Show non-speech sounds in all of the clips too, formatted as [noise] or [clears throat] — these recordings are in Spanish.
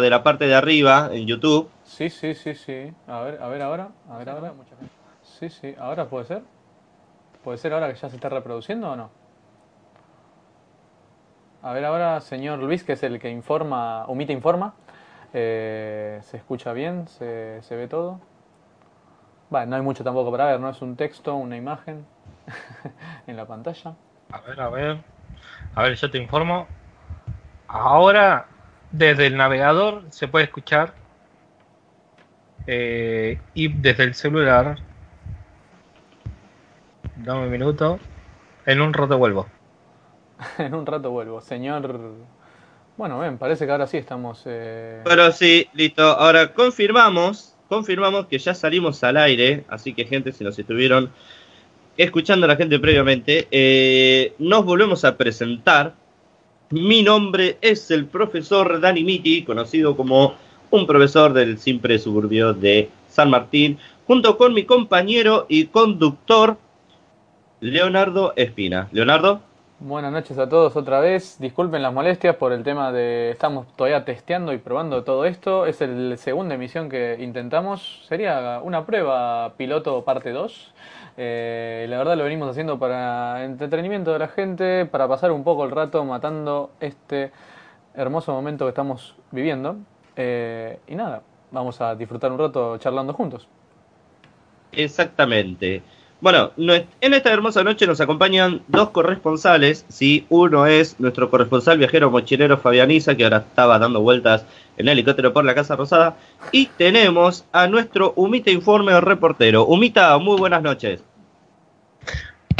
de la parte de arriba en YouTube. Sí, sí, sí, sí. A ver, a ver ahora. A ver ahora. Sí, sí. ¿Ahora puede ser? ¿Puede ser ahora que ya se está reproduciendo o no? A ver ahora, señor Luis, que es el que informa, omite informa. Eh, ¿Se escucha bien? ¿Se, ¿Se ve todo? Bueno, no hay mucho tampoco para ver, ¿no? Es un texto, una imagen [laughs] en la pantalla. A ver, a ver. A ver, yo te informo. Ahora, desde el navegador se puede escuchar. Eh, y desde el celular. Dame un minuto. En un rato vuelvo. [laughs] en un rato vuelvo. Señor. Bueno, ven, parece que ahora sí estamos. Eh... Pero sí, listo. Ahora confirmamos. Confirmamos que ya salimos al aire. Así que, gente, si nos estuvieron escuchando a la gente previamente, eh, nos volvemos a presentar. Mi nombre es el profesor Dani Miti, conocido como un profesor del simple suburbio de San Martín, junto con mi compañero y conductor Leonardo Espina. Leonardo. Buenas noches a todos otra vez. Disculpen las molestias por el tema de estamos todavía testeando y probando todo esto. Es la segunda emisión que intentamos. Sería una prueba piloto parte 2. Eh, la verdad lo venimos haciendo para entretenimiento de la gente, para pasar un poco el rato matando este hermoso momento que estamos viviendo. Eh, y nada, vamos a disfrutar un rato charlando juntos. Exactamente. Bueno, en esta hermosa noche nos acompañan dos corresponsales. ¿sí? Uno es nuestro corresponsal viajero mochilero Fabianiza, que ahora estaba dando vueltas en helicóptero por la Casa Rosada. Y tenemos a nuestro Humita Informe reportero. Humita, muy buenas noches.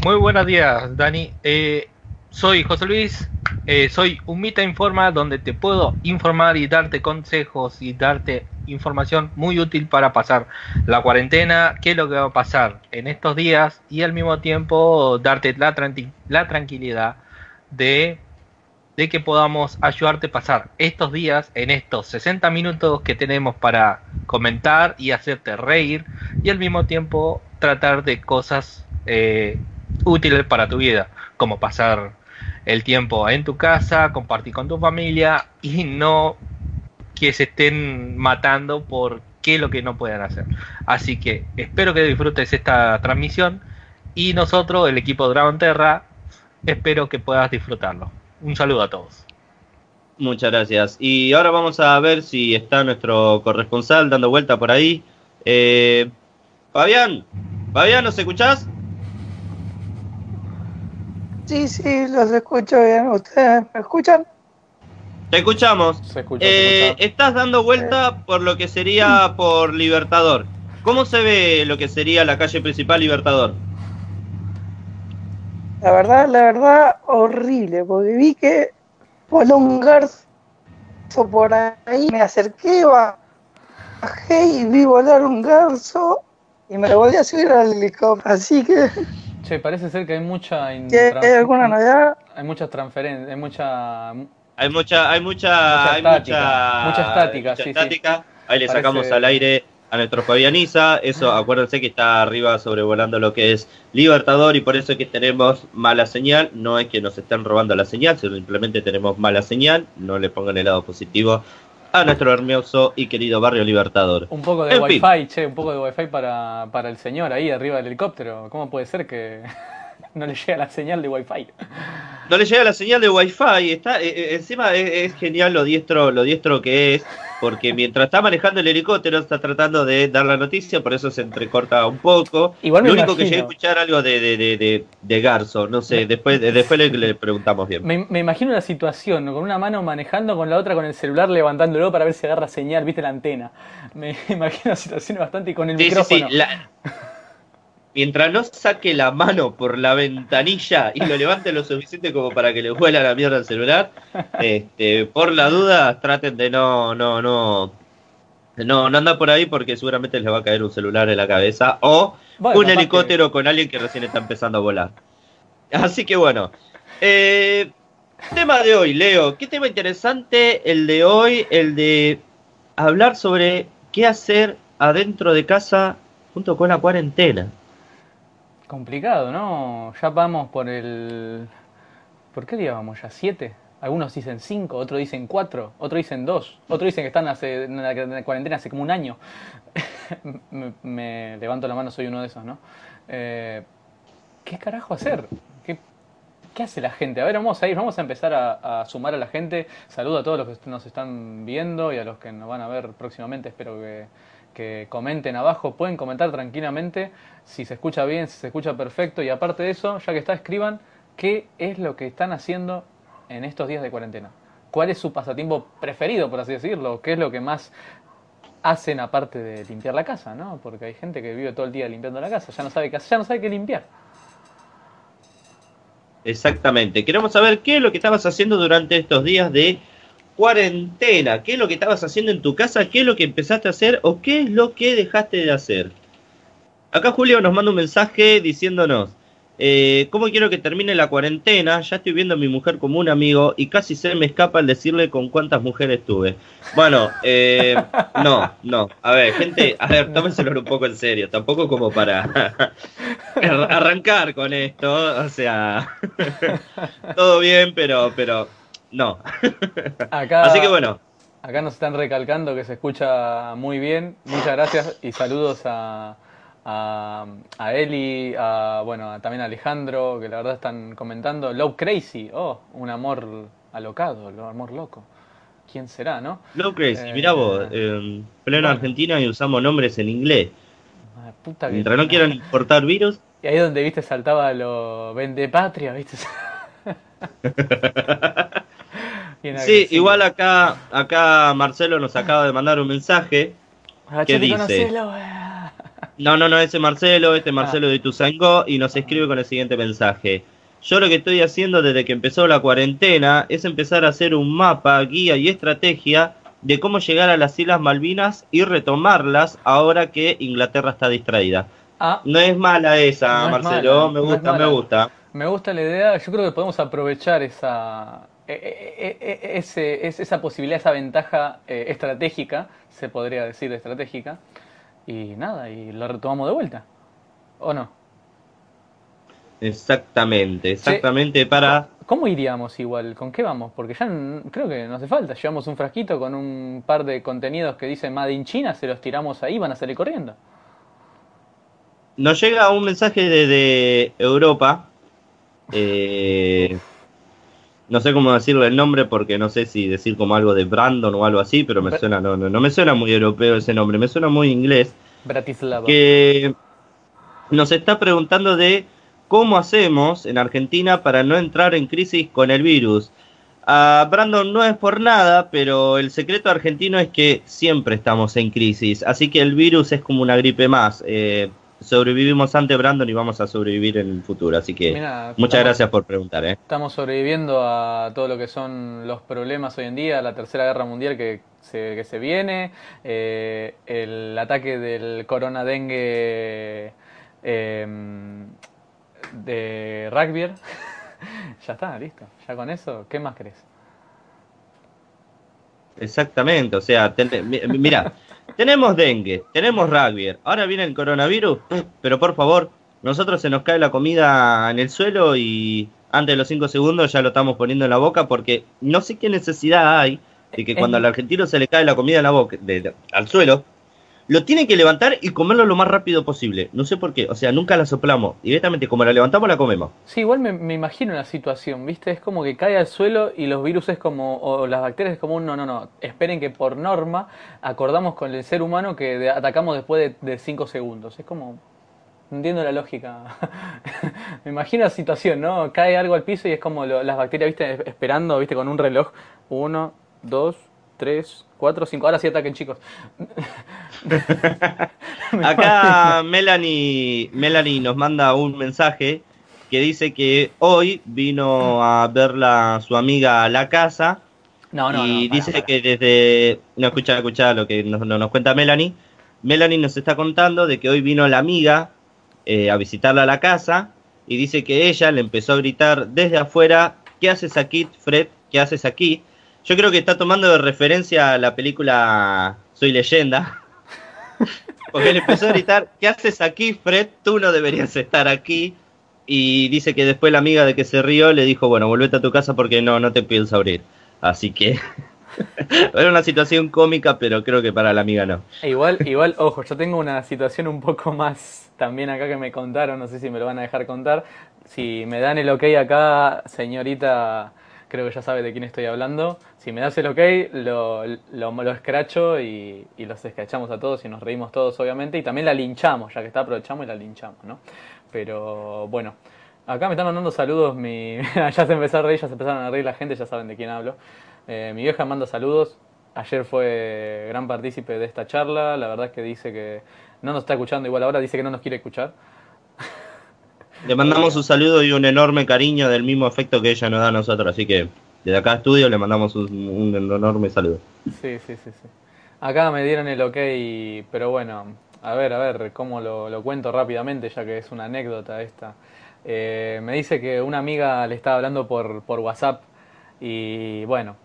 Muy buenos días, Dani. Eh, soy José Luis, eh, soy Humita Informa, donde te puedo informar y darte consejos y darte información muy útil para pasar la cuarentena, qué es lo que va a pasar en estos días y al mismo tiempo darte la tranquilidad de, de que podamos ayudarte a pasar estos días en estos 60 minutos que tenemos para comentar y hacerte reír y al mismo tiempo tratar de cosas eh, útiles para tu vida, como pasar el tiempo en tu casa, compartir con tu familia y no que se estén matando por qué lo que no pueden hacer. Así que espero que disfrutes esta transmisión y nosotros, el equipo Dragon Terra, espero que puedas disfrutarlo. Un saludo a todos. Muchas gracias. Y ahora vamos a ver si está nuestro corresponsal dando vuelta por ahí. Eh, Fabián, Fabián, ¿nos escuchás? Sí, sí, los escucho bien. ¿Ustedes me escuchan? Te escuchamos. Eh, estás dando vuelta por lo que sería por Libertador. ¿Cómo se ve lo que sería la calle principal Libertador? La verdad, la verdad, horrible, porque vi que voló un garzo por ahí, me acerqué, bajé y vi volar un garzo y me lo volví a subir al helicóptero. Así que Che, parece ser que hay mucha. ¿Hay alguna novedad? Hay muchas transferencias, hay mucha. Hay mucha, hay mucha, hay estática, mucha, estática, sí, estática. Ahí le sacamos al aire a nuestro Fabianiza. Eso, acuérdense que está arriba sobrevolando lo que es Libertador y por eso es que tenemos mala señal. No es que nos estén robando la señal, simplemente tenemos mala señal. No le pongan el lado positivo a nuestro hermoso y querido barrio Libertador. Un poco de wifi, che, un poco de wifi para, para el señor ahí arriba del helicóptero. ¿Cómo puede ser que [laughs] no le llega la señal de wifi? No le llega la señal de wifi, está, eh, eh, encima es, genial lo diestro, lo diestro que es porque mientras está manejando el helicóptero está tratando de dar la noticia, por eso se entrecorta un poco. Igual Lo único que llegué a escuchar algo de, de, de, de, Garzo, no sé, después, después le, preguntamos bien. Me, imagino una situación, con una mano manejando, con la otra con el celular levantándolo para ver si agarra señal, viste la antena. Me [laughs] imagino una situación bastante con el micrófono. Sí, [laughs] mientras no saque la mano por la ventanilla y lo levante lo suficiente como para que le vuela la mierda al celular, este, por la duda traten de no, no, no, no, no andar por ahí porque seguramente les va a caer un celular en la cabeza o un helicóptero con alguien que recién está empezando a volar. Así que bueno, eh, tema de hoy, Leo, qué tema interesante el de hoy, el de hablar sobre qué hacer adentro de casa junto con la cuarentena. Complicado, ¿no? Ya vamos por el... ¿Por qué día vamos ya? ¿Siete? Algunos dicen cinco, otros dicen cuatro, otros dicen dos, otros dicen que están hace, en la cuarentena hace como un año. [laughs] me, levanto la mano, soy uno de esos, ¿no? Eh, ¿Qué carajo hacer? ¿Qué, ¿Qué, hace la gente? A ver, vamos a ir, vamos a empezar a, sumar a la gente. Saludo a todos los que nos están viendo y a los que nos van a ver próximamente. Espero que comenten abajo. Pueden comentar tranquilamente si se escucha bien, si se escucha perfecto. Y aparte de eso, ya que está, escriban qué es lo que están haciendo en estos días de cuarentena. ¿Cuál es su pasatiempo preferido, por así decirlo? ¿Qué es lo que más hacen aparte de limpiar la casa, ¿no? Porque hay gente que vive todo el día limpiando la casa, ya no sabe qué hacer, ya no sabe qué limpiar. Exactamente. Queremos saber qué es lo que estabas haciendo durante estos días de cuarentena. ¿Qué es lo que estabas haciendo en tu casa? ¿Qué es lo que empezaste a hacer? ¿O qué es lo que dejaste de hacer? Acá Julio nos manda un mensaje diciéndonos, eh, ¿Cómo quiero que termine la cuarentena? Ya estoy viendo a mi mujer como un amigo y casi se me escapa el decirle con cuántas mujeres tuve. Bueno, eh, [laughs] no, no. A ver, gente, a ver, tómenselo un poco en serio. Tampoco como para [laughs] [laughs] arrancar con esto. O sea, todo bien, pero, pero no. Acá, Así que bueno. Acá nos están recalcando que se escucha muy bien. Muchas gracias y saludos a a, a Eli, a, bueno, también a Alejandro, que la verdad están comentando. Love Crazy, oh, un amor alocado, un amor loco. ¿Quién será, no? Love Crazy, eh, mirá vos, eh, pleno bueno. Argentina y usamos nombres en inglés. Ah, puta que Mientras no quieran importar virus. Y ahí donde, viste, saltaba lo Vende Patria, viste. [laughs] sí, igual acá, acá Marcelo nos acaba de mandar un mensaje Ah, que dice... Conocelo, no, no, no, ese Marcelo, este Marcelo ah. de Tuzangó, y nos escribe con el siguiente mensaje. Yo lo que estoy haciendo desde que empezó la cuarentena es empezar a hacer un mapa, guía y estrategia de cómo llegar a las Islas Malvinas y retomarlas ahora que Inglaterra está distraída. Ah, no es mala esa, no Marcelo, mala, me gusta, no me gusta. Me gusta la idea, yo creo que podemos aprovechar esa, ese, esa posibilidad, esa ventaja eh, estratégica, se podría decir estratégica, y nada, y lo retomamos de vuelta. ¿O no? Exactamente, exactamente para... ¿Cómo iríamos igual? ¿Con qué vamos? Porque ya creo que no hace falta. Llevamos un frasquito con un par de contenidos que dicen Made in China, se los tiramos ahí, van a salir corriendo. Nos llega un mensaje desde Europa. Eh, no sé cómo decirle el nombre porque no sé si decir como algo de Brandon o algo así, pero me suena, no, no, no me suena muy europeo ese nombre, me suena muy inglés. Bratislava. Que nos está preguntando de cómo hacemos en Argentina para no entrar en crisis con el virus. A Brandon no es por nada, pero el secreto argentino es que siempre estamos en crisis, así que el virus es como una gripe más. Eh, sobrevivimos ante Brandon y vamos a sobrevivir en el futuro. Así que Mirá, muchas estamos- gracias por preguntar. ¿eh? Estamos sobreviviendo a todo lo que son los problemas hoy en día, la tercera guerra mundial que se, que se viene, eh, el ataque del corona dengue eh, de rugby. [laughs] ya está, listo. Ya con eso, ¿qué más crees? Exactamente, o sea, ten- mira, tenemos dengue, tenemos rugby, ahora viene el coronavirus, pero por favor, nosotros se nos cae la comida en el suelo y antes de los 5 segundos ya lo estamos poniendo en la boca porque no sé qué necesidad hay de que cuando al argentino se le cae la comida en la boca, de- de- al suelo, lo tiene que levantar y comerlo lo más rápido posible. No sé por qué, o sea, nunca la soplamos, directamente como la levantamos la comemos. Sí, igual me, me imagino la situación, ¿viste? Es como que cae al suelo y los virus es como, o las bacterias es como un no, no, no. Esperen que por norma acordamos con el ser humano que de- atacamos después de 5 segundos. Es como, entiendo la lógica. [laughs] me imagino la situación, ¿no? Cae algo al piso y es como lo- las bacterias, ¿viste? Esperando, ¿viste? Con un reloj. Uno, dos, tres, cuatro, cinco. Ahora sí ataquen, chicos. [laughs] Acá Melanie, Melanie nos manda un mensaje que dice que hoy vino a verla su amiga a la casa No, no, y no. dice que desde... No, escucha, escucha lo que nos, nos cuenta Melanie. Melanie nos está contando de que hoy vino la amiga eh, a visitarla a la casa y dice que ella le empezó a gritar desde afuera, ¿qué haces aquí, Fred? ¿Qué haces aquí? Yo creo que está tomando de referencia la película Soy leyenda. [laughs] Porque le empezó a gritar, ¿qué haces aquí, Fred? Tú no deberías estar aquí. y dice que después la amiga de que se rió le dijo, bueno, volvete a tu casa porque no, no te pienso abrir. Así que [laughs] era una situación cómica, pero creo que para la amiga no. Igual, igual, ojo, yo tengo una situación un poco más también acá que me contaron, no sé si me lo van a dejar contar. Si me dan el ok acá, señorita, creo que ya sabe de quién estoy hablando. Si me das el ok, lo, lo, lo escracho y, y los escrachamos a todos y nos reímos todos, obviamente. Y también la linchamos, ya que está, aprovechamos y la linchamos, ¿no? Pero bueno, acá me están mandando saludos. Mi... [laughs] ya se empezó a reír, ya se empezaron a reír la gente, ya saben de quién hablo. Eh, mi vieja manda saludos. Ayer fue gran partícipe de esta charla. La verdad es que dice que no nos está escuchando igual ahora, dice que no nos quiere escuchar. Le mandamos un saludo y un enorme cariño del mismo efecto que ella nos da a nosotros. Así que desde acá a estudio le mandamos un, enorme saludo. Sí, sí, sí, sí. Acá me dieron el ok, pero bueno, a ver, a ver, cómo lo, lo cuento rápidamente, ya que es una anécdota esta. Eh, me dice que una amiga le estaba hablando por, por WhatsApp y bueno,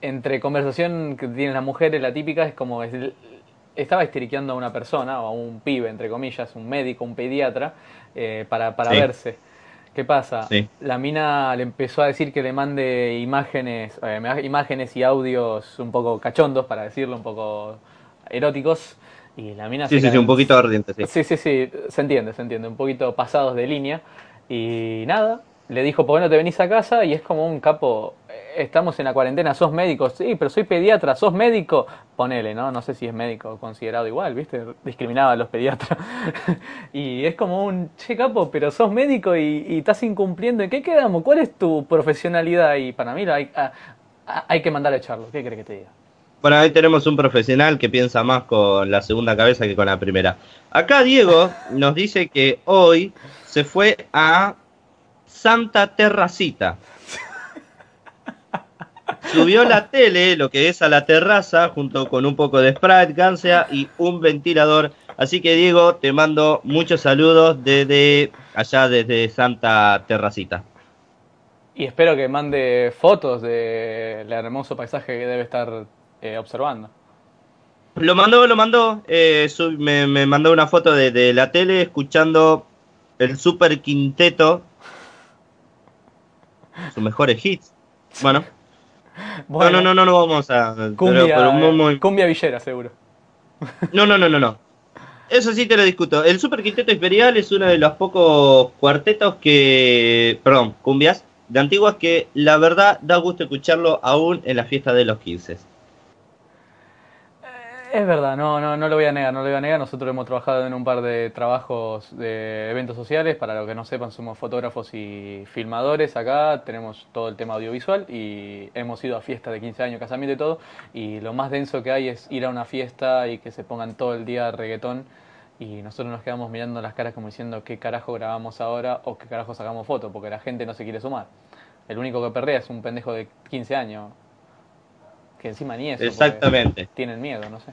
entre conversación que tienen las mujeres, la típica es como es, estaba esteriqueando a una persona o a un pibe, entre comillas, un médico, un pediatra, eh, para, para Sí. verse. ¿Qué pasa? Sí. La mina le empezó a decir que le mande imágenes, eh, imágenes y audios un poco cachondos, para decirlo, un poco eróticos. Y la mina Sí, se sí, sí, un poquito ardiente, sí. Sí, sí, sí, se entiende, se entiende, un poquito pasados de línea. Y nada, le dijo, ¿por qué no te venís a casa? Y es como un capo, estamos en la cuarentena, sos médico, sí, pero soy pediatra, sos médico, ponele, ¿no? No sé si es médico considerado igual, ¿viste? Discriminaba a los pediatras. [laughs] y es como un, che, capo, pero sos médico y, estás incumpliendo, ¿en qué quedamos? ¿Cuál es tu profesionalidad? Y para mí hay, a- a- hay que mandar a echarlo, ¿qué crees que te diga? Bueno, ahí tenemos un profesional que piensa más con la segunda cabeza que con la primera. Acá Diego nos dice que hoy se fue a Santa Terracita. Subió la tele, lo que es a la terraza, junto con un poco de Sprite, gancia y un ventilador. Así que Diego, te mando muchos saludos desde allá, desde Santa Terracita. Y espero que mande fotos del hermoso paisaje que debe estar eh, observando. Lo mandó, lo mandó. eh, sub- me, me mandó una foto de, de la tele escuchando el Super Quinteto. Sus mejores hits. Bueno, [laughs] no, no, no, no, no vamos a. Cumbia, pero muy- muy- cumbia villera, seguro. [laughs] no, no, no, no, no. Eso sí te lo discuto. El Super Quinteto Imperial es uno de los pocos cuartetos que. Perdón, cumbias de antiguas que la verdad da gusto escucharlo aún en la fiesta de los 15. Es verdad, no, no, no lo voy a negar, no lo voy a negar. Nosotros hemos trabajado en un par de trabajos de eventos sociales. Para los que no sepan, somos fotógrafos y filmadores acá. Tenemos todo el tema audiovisual y hemos ido a fiestas de 15 años, casamiento y todo. Y lo más denso que hay es ir a una fiesta y que se pongan todo el día reggaetón. Y nosotros nos quedamos mirando las caras como diciendo qué carajo grabamos ahora o qué carajo sacamos fotos, porque la gente no se quiere sumar. El único que perrea es un pendejo de 15 años. Que encima ni eso. Exactamente. Tienen miedo, no sé.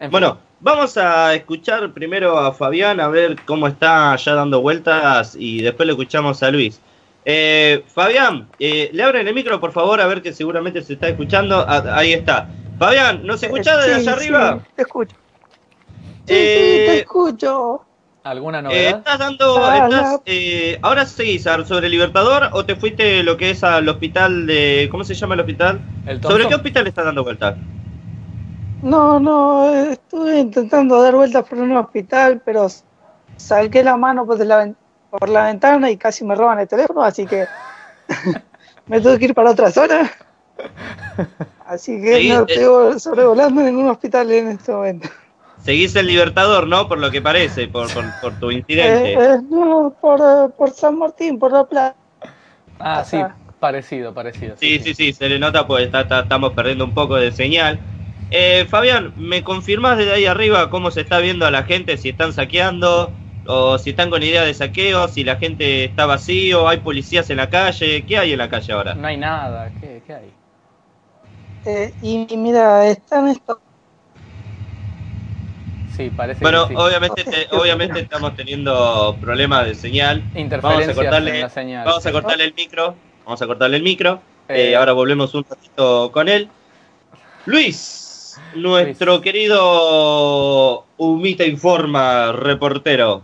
En fin. Bueno, vamos a escuchar primero a Fabián a ver cómo está ya dando vueltas y después le escuchamos a Luis. Eh, Fabián, eh, le abren el micro por favor a ver que seguramente se está escuchando. Ah, ahí está. Fabián, ¿nos escuchás desde Sí, allá arriba? sí, te escucho. Sí, Eh, sí, te escucho. ¿Alguna Eh, novedad? ¿Estás dando, Ah, estás, eh, ahora seguís a- sobre Libertador o te fuiste lo que es al hospital de, ¿cómo se llama el hospital? El ¿Sobre qué hospital estás dando vueltas? No, no, eh, estuve intentando dar vueltas por un hospital, pero salqué la mano por la, por la ventana y casi me roban el teléfono, así que [laughs] me tuve que ir para otra zona. [laughs] Así que Sí, no eh. estoy sobrevolando ningún hospital en este momento. Seguís el Libertador, ¿no? Por lo que parece, por, por, por tu incidente. Eh, eh, no, por, eh, por San Martín, por La Plata. Ah, sí, parecido, parecido. Sí, sí, sí, se le nota pues está- está- estamos perdiendo un poco de señal. Eh, Fabián, ¿me confirmás desde ahí arriba cómo se está viendo a la gente? Si están saqueando o si están con idea de saqueo, si la gente está vacío, hay policías en la calle, ¿qué hay en la calle ahora? No hay nada, ¿qué, qué hay? Eh, y mira, están estos. Sí, parece Bueno, que sí. obviamente, te- [laughs] obviamente estamos teniendo problemas de señal. Vamos a cortarle, en la señal. vamos a cortarle el micro. Vamos a cortarle el micro. Eh, Eh, ahora volvemos un ratito con él. Luis, nuestro Luis. querido Humita Informa reportero.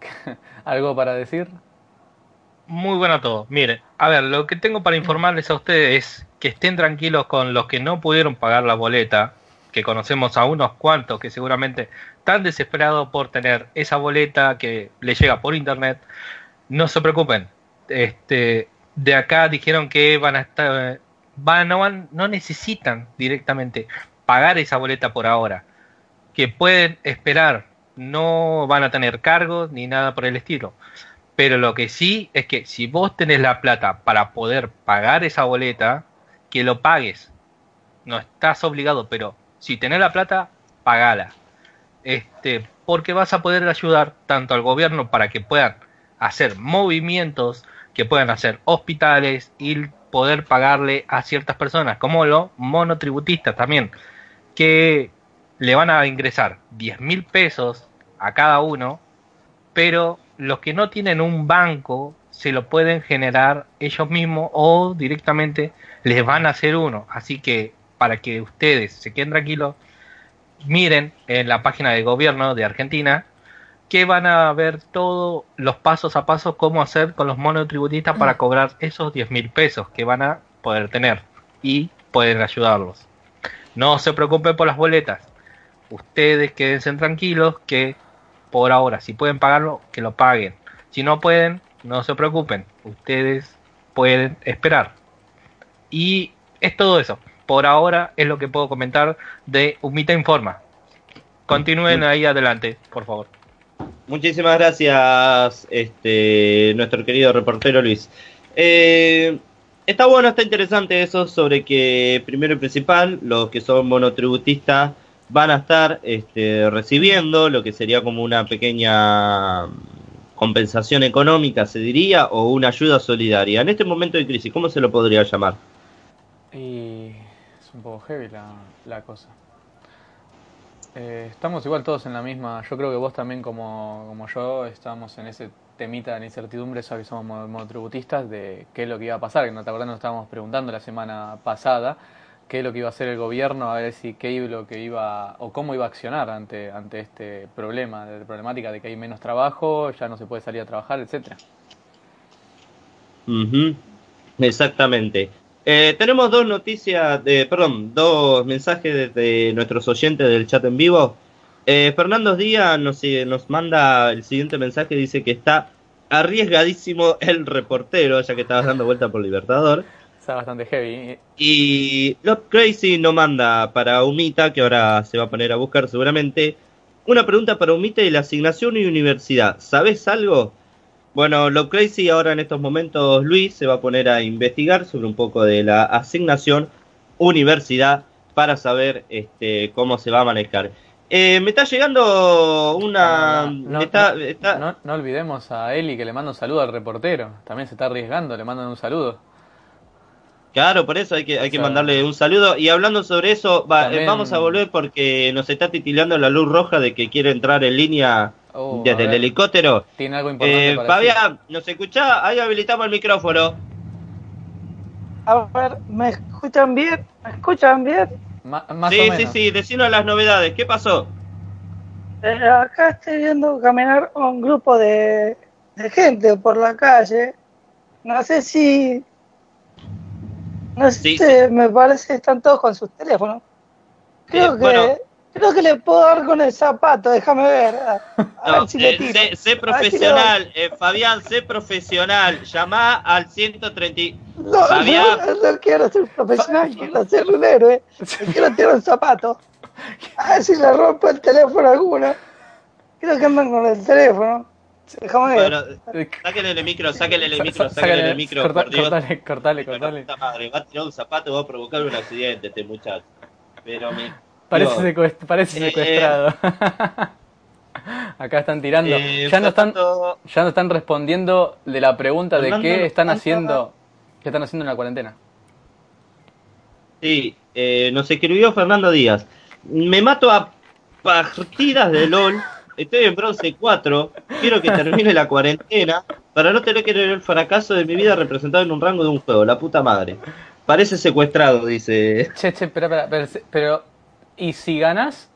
[laughs] ¿Algo para decir? Muy bueno a todos. Miren, a ver, lo que tengo para informarles a ustedes es que estén tranquilos con los que no pudieron pagar la boleta, que conocemos a unos cuantos que seguramente están desesperados por tener esa boleta que les llega por internet. No se preocupen. Este, de acá dijeron que van a estar, van, no, van, no necesitan directamente pagar esa boleta por ahora, que pueden esperar, no van a tener cargos ni nada por el estilo. Pero lo que sí es que si vos tenés la plata para poder pagar esa boleta, que lo pagues. No estás obligado, pero si tenés la plata, pagala. Este, porque vas a poder ayudar tanto al gobierno para que puedan hacer movimientos, que puedan hacer hospitales y poder pagarle a ciertas personas, como los monotributistas también, que le van a ingresar 10 mil pesos a cada uno, pero los que no tienen un banco se lo pueden generar ellos mismos o directamente les van a hacer uno. Así que para que ustedes se queden tranquilos, miren en la página de gobierno de Argentina que van a ver todos los pasos a paso cómo hacer con los monotributistas para cobrar esos 10 mil pesos que van a poder tener y pueden ayudarlos. No se preocupen por las boletas. Ustedes quédense tranquilos que por ahora, si pueden pagarlo, que lo paguen. Si no pueden, no se preocupen. Ustedes pueden esperar. Y es todo eso. Por ahora es lo que puedo comentar de Humita Informa. Continúen ahí adelante, por favor. Muchísimas gracias, este, nuestro querido reportero Luis. Eh, está bueno, está interesante eso sobre que, primero y principal, los que son monotributistas van a estar este, recibiendo lo que sería como una pequeña compensación económica, se diría, o una ayuda solidaria. En este momento de crisis, ¿cómo se lo podría llamar? Y un poco heavy la, la cosa. Eh, estamos igual todos en la misma. Yo creo que vos también, como, como yo, estamos en ese temita de incertidumbre, eso que somos monotributistas, de qué es lo que iba a pasar. Que no te nos estábamos preguntando la semana pasada qué es lo que iba a hacer el gobierno, a ver si qué lo que iba o cómo iba a accionar ante ante este problema, de problemática de que hay menos trabajo, ya no se puede salir a trabajar, etcétera. Exactamente. Eh, tenemos dos noticias, de, perdón, dos mensajes de, nuestros oyentes del chat en vivo. Eh, Fernando Díaz nos, nos manda el siguiente mensaje, dice que está arriesgadísimo el reportero, ya que estabas dando vuelta por Libertador bastante heavy. Y Love Crazy no manda para Humita, que ahora se va a poner a buscar seguramente. Una pregunta para Humita y la asignación y universidad. ¿Sabes algo? Bueno, Love Crazy ahora en estos momentos Luis se va a poner a investigar sobre un poco de la asignación universidad para saber este, cómo se va a manejar. Eh, me está llegando una... No, no, no, olvidemos a Eli que le manda un saludo al reportero. También se está arriesgando, le mandan un saludo. Claro, por eso hay que, hay que mandarle un saludo. Y hablando sobre eso, eh, vamos a volver porque nos está titilando la luz roja de que quiere entrar en línea oh, desde el helicóptero. Tiene algo importante. Eh, Fabián, ¿nos escucha? Ahí habilitamos el micrófono. A ver, ¿me escuchan bien? ¿Me escuchan bien? sí, sí, sí, decinos las novedades. ¿Qué pasó? Eh, acá estoy viendo caminar un grupo de, de gente por la calle. No sé si no sé, me parece que están todos con sus teléfonos. Creo que creo que le puedo dar con el zapato, déjame ver. [laughs] sé, profesional, eh, Fabián, sé profesional. Llama al 130. No, Fabián. No, no, quiero ser profesional, quiero ser un héroe. quiero tirar un zapato. A ver si le rompo el teléfono a alguno. Creo que andan con el teléfono. Déjame ver. Bueno, sáquenle el micro, sáquenle el micro, sáquenle el micro. Corta, por Dios. Cortale, cortale, cortale. Madre, va a tirar un zapato y va a provocar un accidente este muchacho. Pero me. Parece, secuest parece eh, secuestrado. [laughs] Acá están tirando. Eh, ya, no están, ya no están respondiendo de la pregunta de qué están haciendo. ¿Qué están haciendo en la cuarentena? Sí, eh, nos escribió Fernando Díaz. Me mato a partidas de LOL estoy en bronce 4, quiero que termine la cuarentena para no tener que ver el fracaso de mi vida representado en un rango de un juego, la puta madre. Parece secuestrado, dice. Che, che, pero, pero, pero ¿y si ganas?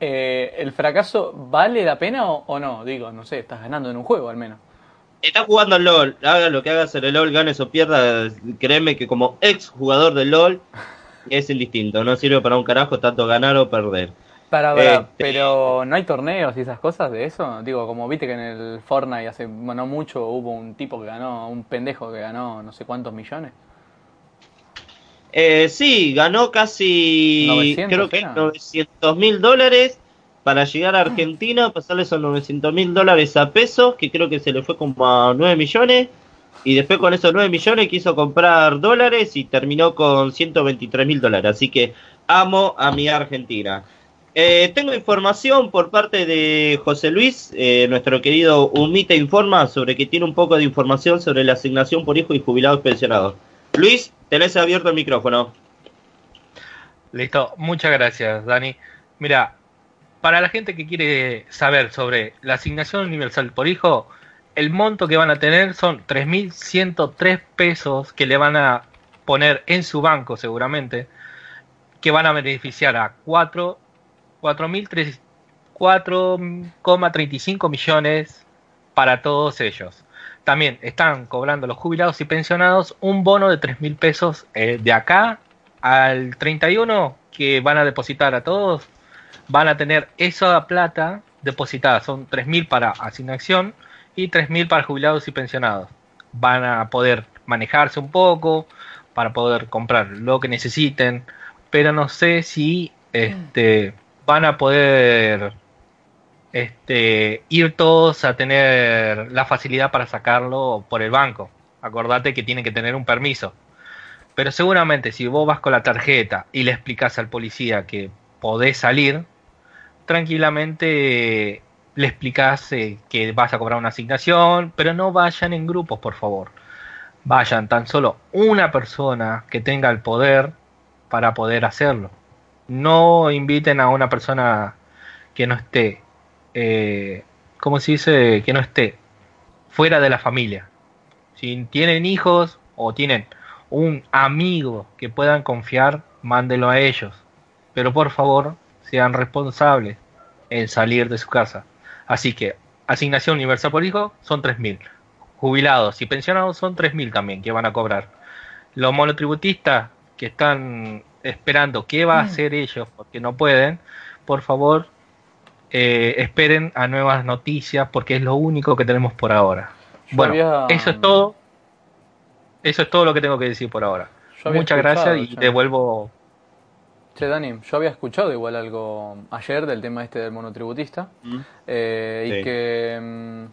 Eh, ¿El fracaso vale la pena o, no? Digo, no sé, estás ganando en un juego al menos. Estás jugando al LOL, haga lo que hagas en el LOL, ganes o pierdas, créeme que como ex jugador del LOL es indistinto, no sirve para un carajo tanto ganar o perder. Para, para, Este- pero no hay torneos y esas cosas de eso. Digo, como viste que en el Fortnite hace no mucho hubo un tipo que ganó, un pendejo que ganó no sé cuántos millones. Eh, sí, ganó casi 900 creo que era. 900 mil dólares para llegar a Argentina, pasarle esos 900 mil dólares a pesos, que creo que se le fue como a 9 millones, y después con esos 9 millones quiso comprar dólares y terminó con 123 mil dólares, así que amo a mi Argentina. Eh, tengo información por parte de José Luis, eh, nuestro querido Humita Informa, sobre que tiene un poco de información sobre la asignación por hijo y jubilados pensionados. Luis, tenés abierto el micrófono. Listo, muchas gracias, Dani. Mira, para la gente que quiere saber sobre la asignación universal por hijo, el monto que van a tener son 3.103 pesos que le van a poner en su banco seguramente, que van a beneficiar a 4 4.003 4,35 millones para todos ellos. También están cobrando los jubilados y pensionados un bono de 3.000 pesos eh, de acá al 31 que van a depositar a todos. Van a tener esa plata depositada. Son 3.000 para asignación y 3.000 para jubilados y pensionados. Van a poder manejarse un poco para poder comprar lo que necesiten. Pero no sé si este, van a poder este, ir todos a tener la facilidad para sacarlo por el banco. Acordate que tienen que tener un permiso. Pero seguramente si vos vas con la tarjeta y le explicas al policía que podés salir, tranquilamente le explicas eh, que vas a cobrar una asignación, pero no vayan en grupos, por favor. Vayan tan solo una persona que tenga el poder para poder hacerlo. No inviten a una persona que no esté, eh, ¿cómo se dice? Que no esté fuera de la familia. Si tienen hijos o tienen un amigo que puedan confiar, mándenlo a ellos. Pero por favor, sean responsables en salir de su casa. Así que, asignación universal por hijo son 3.000. Jubilados y pensionados son 3.000 también que van a cobrar. Los monotributistas que están esperando qué va a hacer ellos porque no pueden, por favor, eh, esperen a nuevas noticias porque es lo único que tenemos por ahora. Yo Bueno, había- eso es todo. Eso es todo lo que tengo que decir por ahora. Muchas gracias y ya. devuelvo. Che, Dani, yo había escuchado igual algo ayer del tema este del monotributista. eh, y que mm,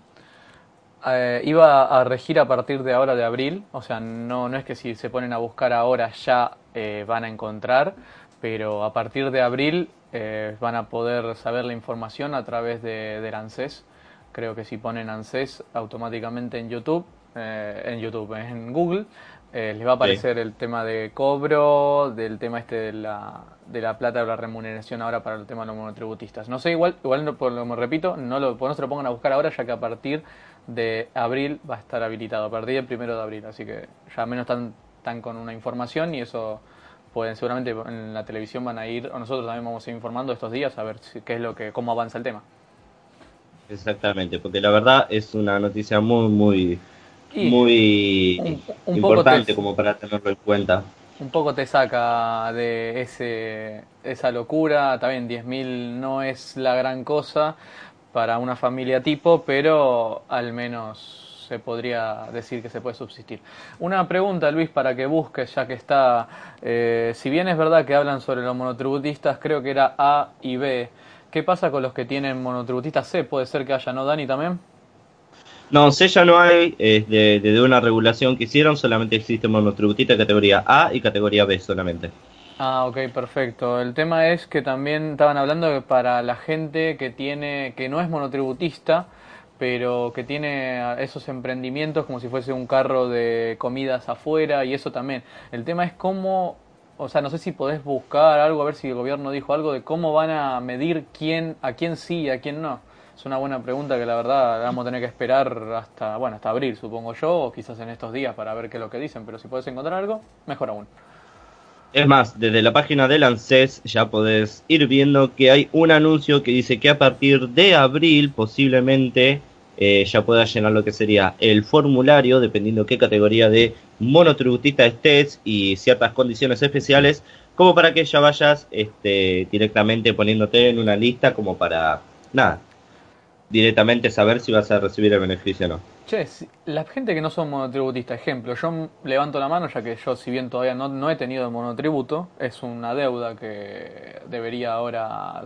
eh, iba a regir a partir de ahora de abril, o sea, no, no es que si se ponen a buscar ahora ya eh, van a encontrar, pero a partir de abril eh, van a poder saber la información a través de, del ANSES. Creo que si ponen ANSES automáticamente en YouTube, eh, en YouTube, en Google, eh, les va a aparecer el tema de cobro, del tema este de la, de la plata de la remuneración ahora para el tema de los monotributistas. No sé, igual, igual no, por lo como repito, no, lo, no se lo pongan a buscar ahora, ya que a partir de abril va a estar habilitado, a partir del primero de abril, así que ya menos están, están con una información y eso pueden seguramente en la televisión van a ir, o nosotros también vamos a ir informando estos días a ver si- qué es lo que, cómo avanza el tema. Exactamente, porque la verdad es una noticia muy, muy, Y muy un- un poco importante te- como para tenerlo en cuenta. un poco te saca de ese esa locura. También 10.000 no es la gran cosa para una familia tipo, pero al menos se podría decir que se puede subsistir. Una pregunta, Luis, para que busques, ya que está. eh, si bien es verdad que hablan sobre los monotributistas, creo que era A y B. ¿Qué pasa con los que tienen monotributistas C? Puede ser que haya, ¿no, Dani, también? No, sé ya no hay, es de, de una regulación que hicieron, solamente existe monotributista categoría A y categoría B solamente. Ah, ok, perfecto. El tema es que también estaban hablando que para la gente que tiene, que no es monotributista, pero que tiene esos emprendimientos como si fuese un carro de comidas afuera y eso también. El tema es cómo, o sea, no sé si podés buscar algo, a ver si el gobierno dijo algo de cómo van a medir quién, a quién sí y a quién no. Es una buena pregunta que la verdad vamos a tener que esperar hasta, bueno, hasta abril, supongo yo, o quizás en estos días para ver qué es lo que dicen, pero si podés encontrar algo, mejor aún. Es más, desde la página del ANSES ya podés ir viendo que hay un anuncio que dice que a partir de abril posiblemente eh, ya puedas llenar lo que sería el formulario, dependiendo qué categoría de monotributista estés y ciertas condiciones especiales, como para que ya vayas este, directamente poniéndote en una lista como para, nada, directamente saber si vas a recibir el beneficio o no. Che, la gente que no son monotributistas, ejemplo, yo levanto la mano ya que yo si bien todavía no, no he tenido monotributo, es una deuda que debería ahora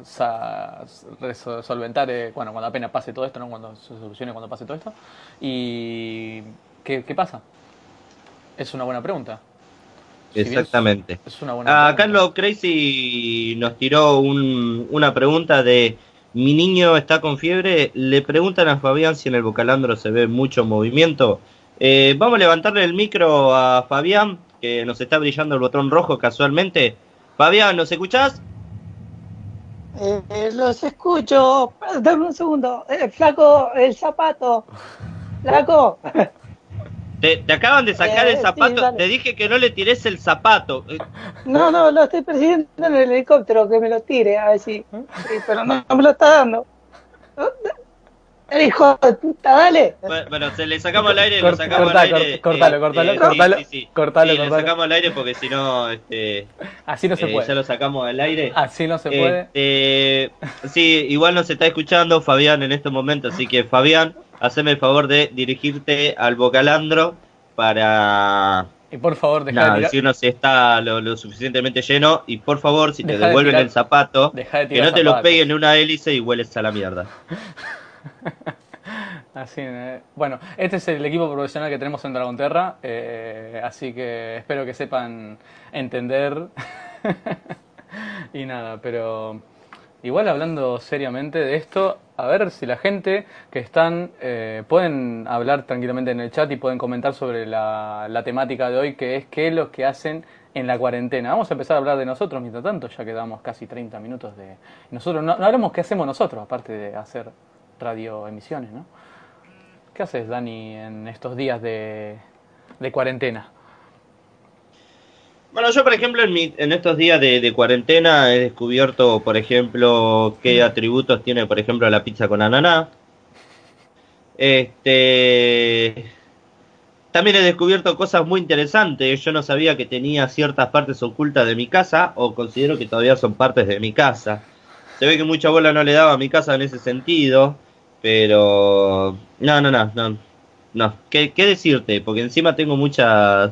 solventar, eh, bueno, cuando apenas pase todo esto, ¿no? Cuando se solucione, cuando pase todo esto. ¿Y qué, pasa? Es una buena pregunta. Exactamente. es una buena ah, Carlos Crazy nos tiró una pregunta de mi niño está con fiebre. Le preguntan a Fabián si en el bocalandro se ve mucho movimiento. Eh, vamos a levantarle el micro a Fabián, que nos está brillando el botón rojo casualmente. Fabián, ¿nos escuchás? Eh, los escucho. Dame un segundo. Eh, flaco, el zapato. Flaco. [laughs] Te, acaban de sacar el eh, zapato. te dije que no le tires el zapato. No, no, lo estoy persiguiendo en el helicóptero, que me lo tire, a ver si. pero no, me lo está dando. El hijo de puta, dale. Bueno, se le sacamos al aire, lo sacamos al aire. Cortalo, cortalo, cortalo. Sí, sí, cortalo, sí, sacamos al aire porque si no. Este, Así no se eh, puede. Ya lo sacamos al aire. Así no se puede. Este, sí, igual nos está escuchando Fabián en estos momentos, así que Fabián haceme el favor de dirigirte al Bocalandro para... Y por favor, deja de decirnos si está lo, suficientemente lleno y por favor, si te devuelven el zapato, que no te lo peguen en una hélice y hueles a la mierda. [laughs] Así, eh. bueno, este es el equipo profesional que tenemos en Dragonterra, eh, así que espero que sepan entender. [laughs] y nada, pero igual hablando seriamente de esto, a ver si la gente que están eh, pueden hablar tranquilamente en el chat y pueden comentar sobre la, temática de hoy, que es qué es lo que hacen en la cuarentena. Vamos a empezar a hablar de nosotros mientras tanto, ya quedamos casi 30 minutos de... Nosotros no, hablamos qué hacemos nosotros, aparte de hacer radioemisiones, ¿no? ¿Qué haces, Dani, en estos días de cuarentena? Bueno, yo por ejemplo en, en estos días de, cuarentena he descubierto, por ejemplo, qué atributos tiene, por ejemplo, la pizza con ananá. Este, también he descubierto cosas muy interesantes. Yo no sabía que tenía ciertas partes ocultas de mi casa, o considero que todavía son partes de mi casa. Se ve que mucha bola no le daba a mi casa en ese sentido, pero no, no, no, no, no. ¿Qué, qué decirte? Porque encima tengo muchas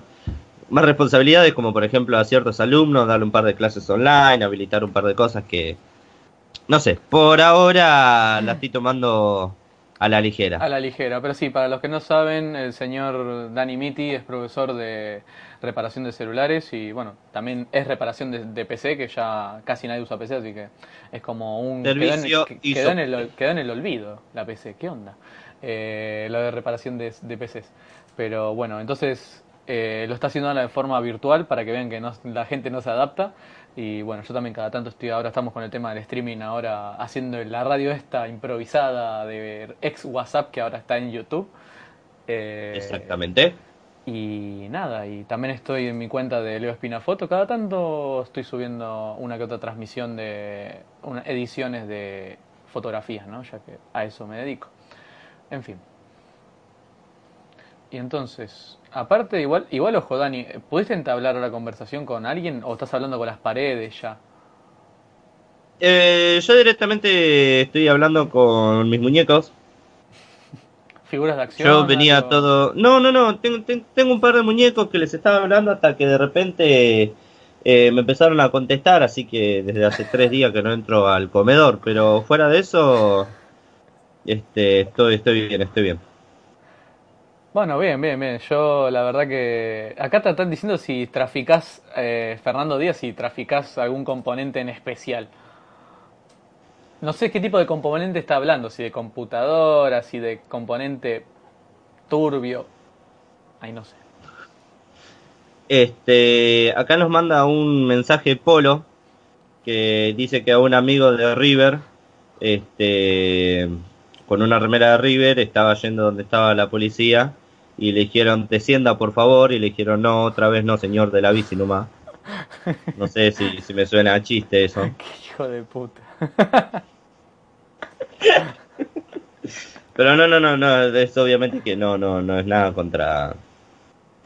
más responsabilidades, como por ejemplo a ciertos alumnos, darle un par de clases online, habilitar un par de cosas que, no sé, por ahora la estoy tomando a la ligera. A la ligera, pero sí, para los que no saben, el señor Dani Miti es profesor de reparación de celulares y bueno, también es reparación de, PC, que ya casi nadie usa PC, así que es como un... Servicio quedó, en, el, quedó en el olvido la PC, ¿qué onda? Eh, lo de reparación de, de PCs. Pero bueno, entonces eh, lo está haciendo de forma virtual para que vean que la gente no se adapta. Y bueno, yo también cada tanto estoy, ahora estamos con el tema del streaming, ahora haciendo la radio esta improvisada de ex WhatsApp que ahora está en YouTube. Eh, Exactamente. Y nada, y también estoy en mi cuenta de Leo Espina Foto. Cada tanto estoy subiendo una que otra transmisión de ediciones de fotografías, ¿no? Ya que a eso me dedico. En fin. Y entonces, Aparte, igual, igual ojo, Dani, ¿pudiste entablar la conversación con alguien o estás hablando con las paredes ya? Eh, yo directamente estoy hablando con mis muñecos. [laughs] ¿Figuras de acción? Yo venía todo... No, no, no, tengo, tengo, un par de muñecos que les estaba hablando hasta que de repente eh, me empezaron a contestar, así que desde hace tres días que no entro al comedor, pero fuera de eso, este, estoy, estoy bien, estoy bien. Bueno, bien, bien, bien. Yo la verdad que acá te están diciendo si traficás, eh, Fernando Díaz, si traficás algún componente en especial. No sé qué tipo de componente está hablando, si de computadora, si de componente turbio. Ahí no sé. Este, acá nos manda un mensaje Polo que dice que a un amigo de River, este, con una remera de River, estaba yendo donde estaba la policía y le dijeron, descienda por favor, y le dijeron, no, otra vez no, señor de la bici nomás. No sé si, si me suena a chiste eso. [laughs] Qué hijo de puta. Pero no, no, no, no, es obviamente que no, no, no es nada contra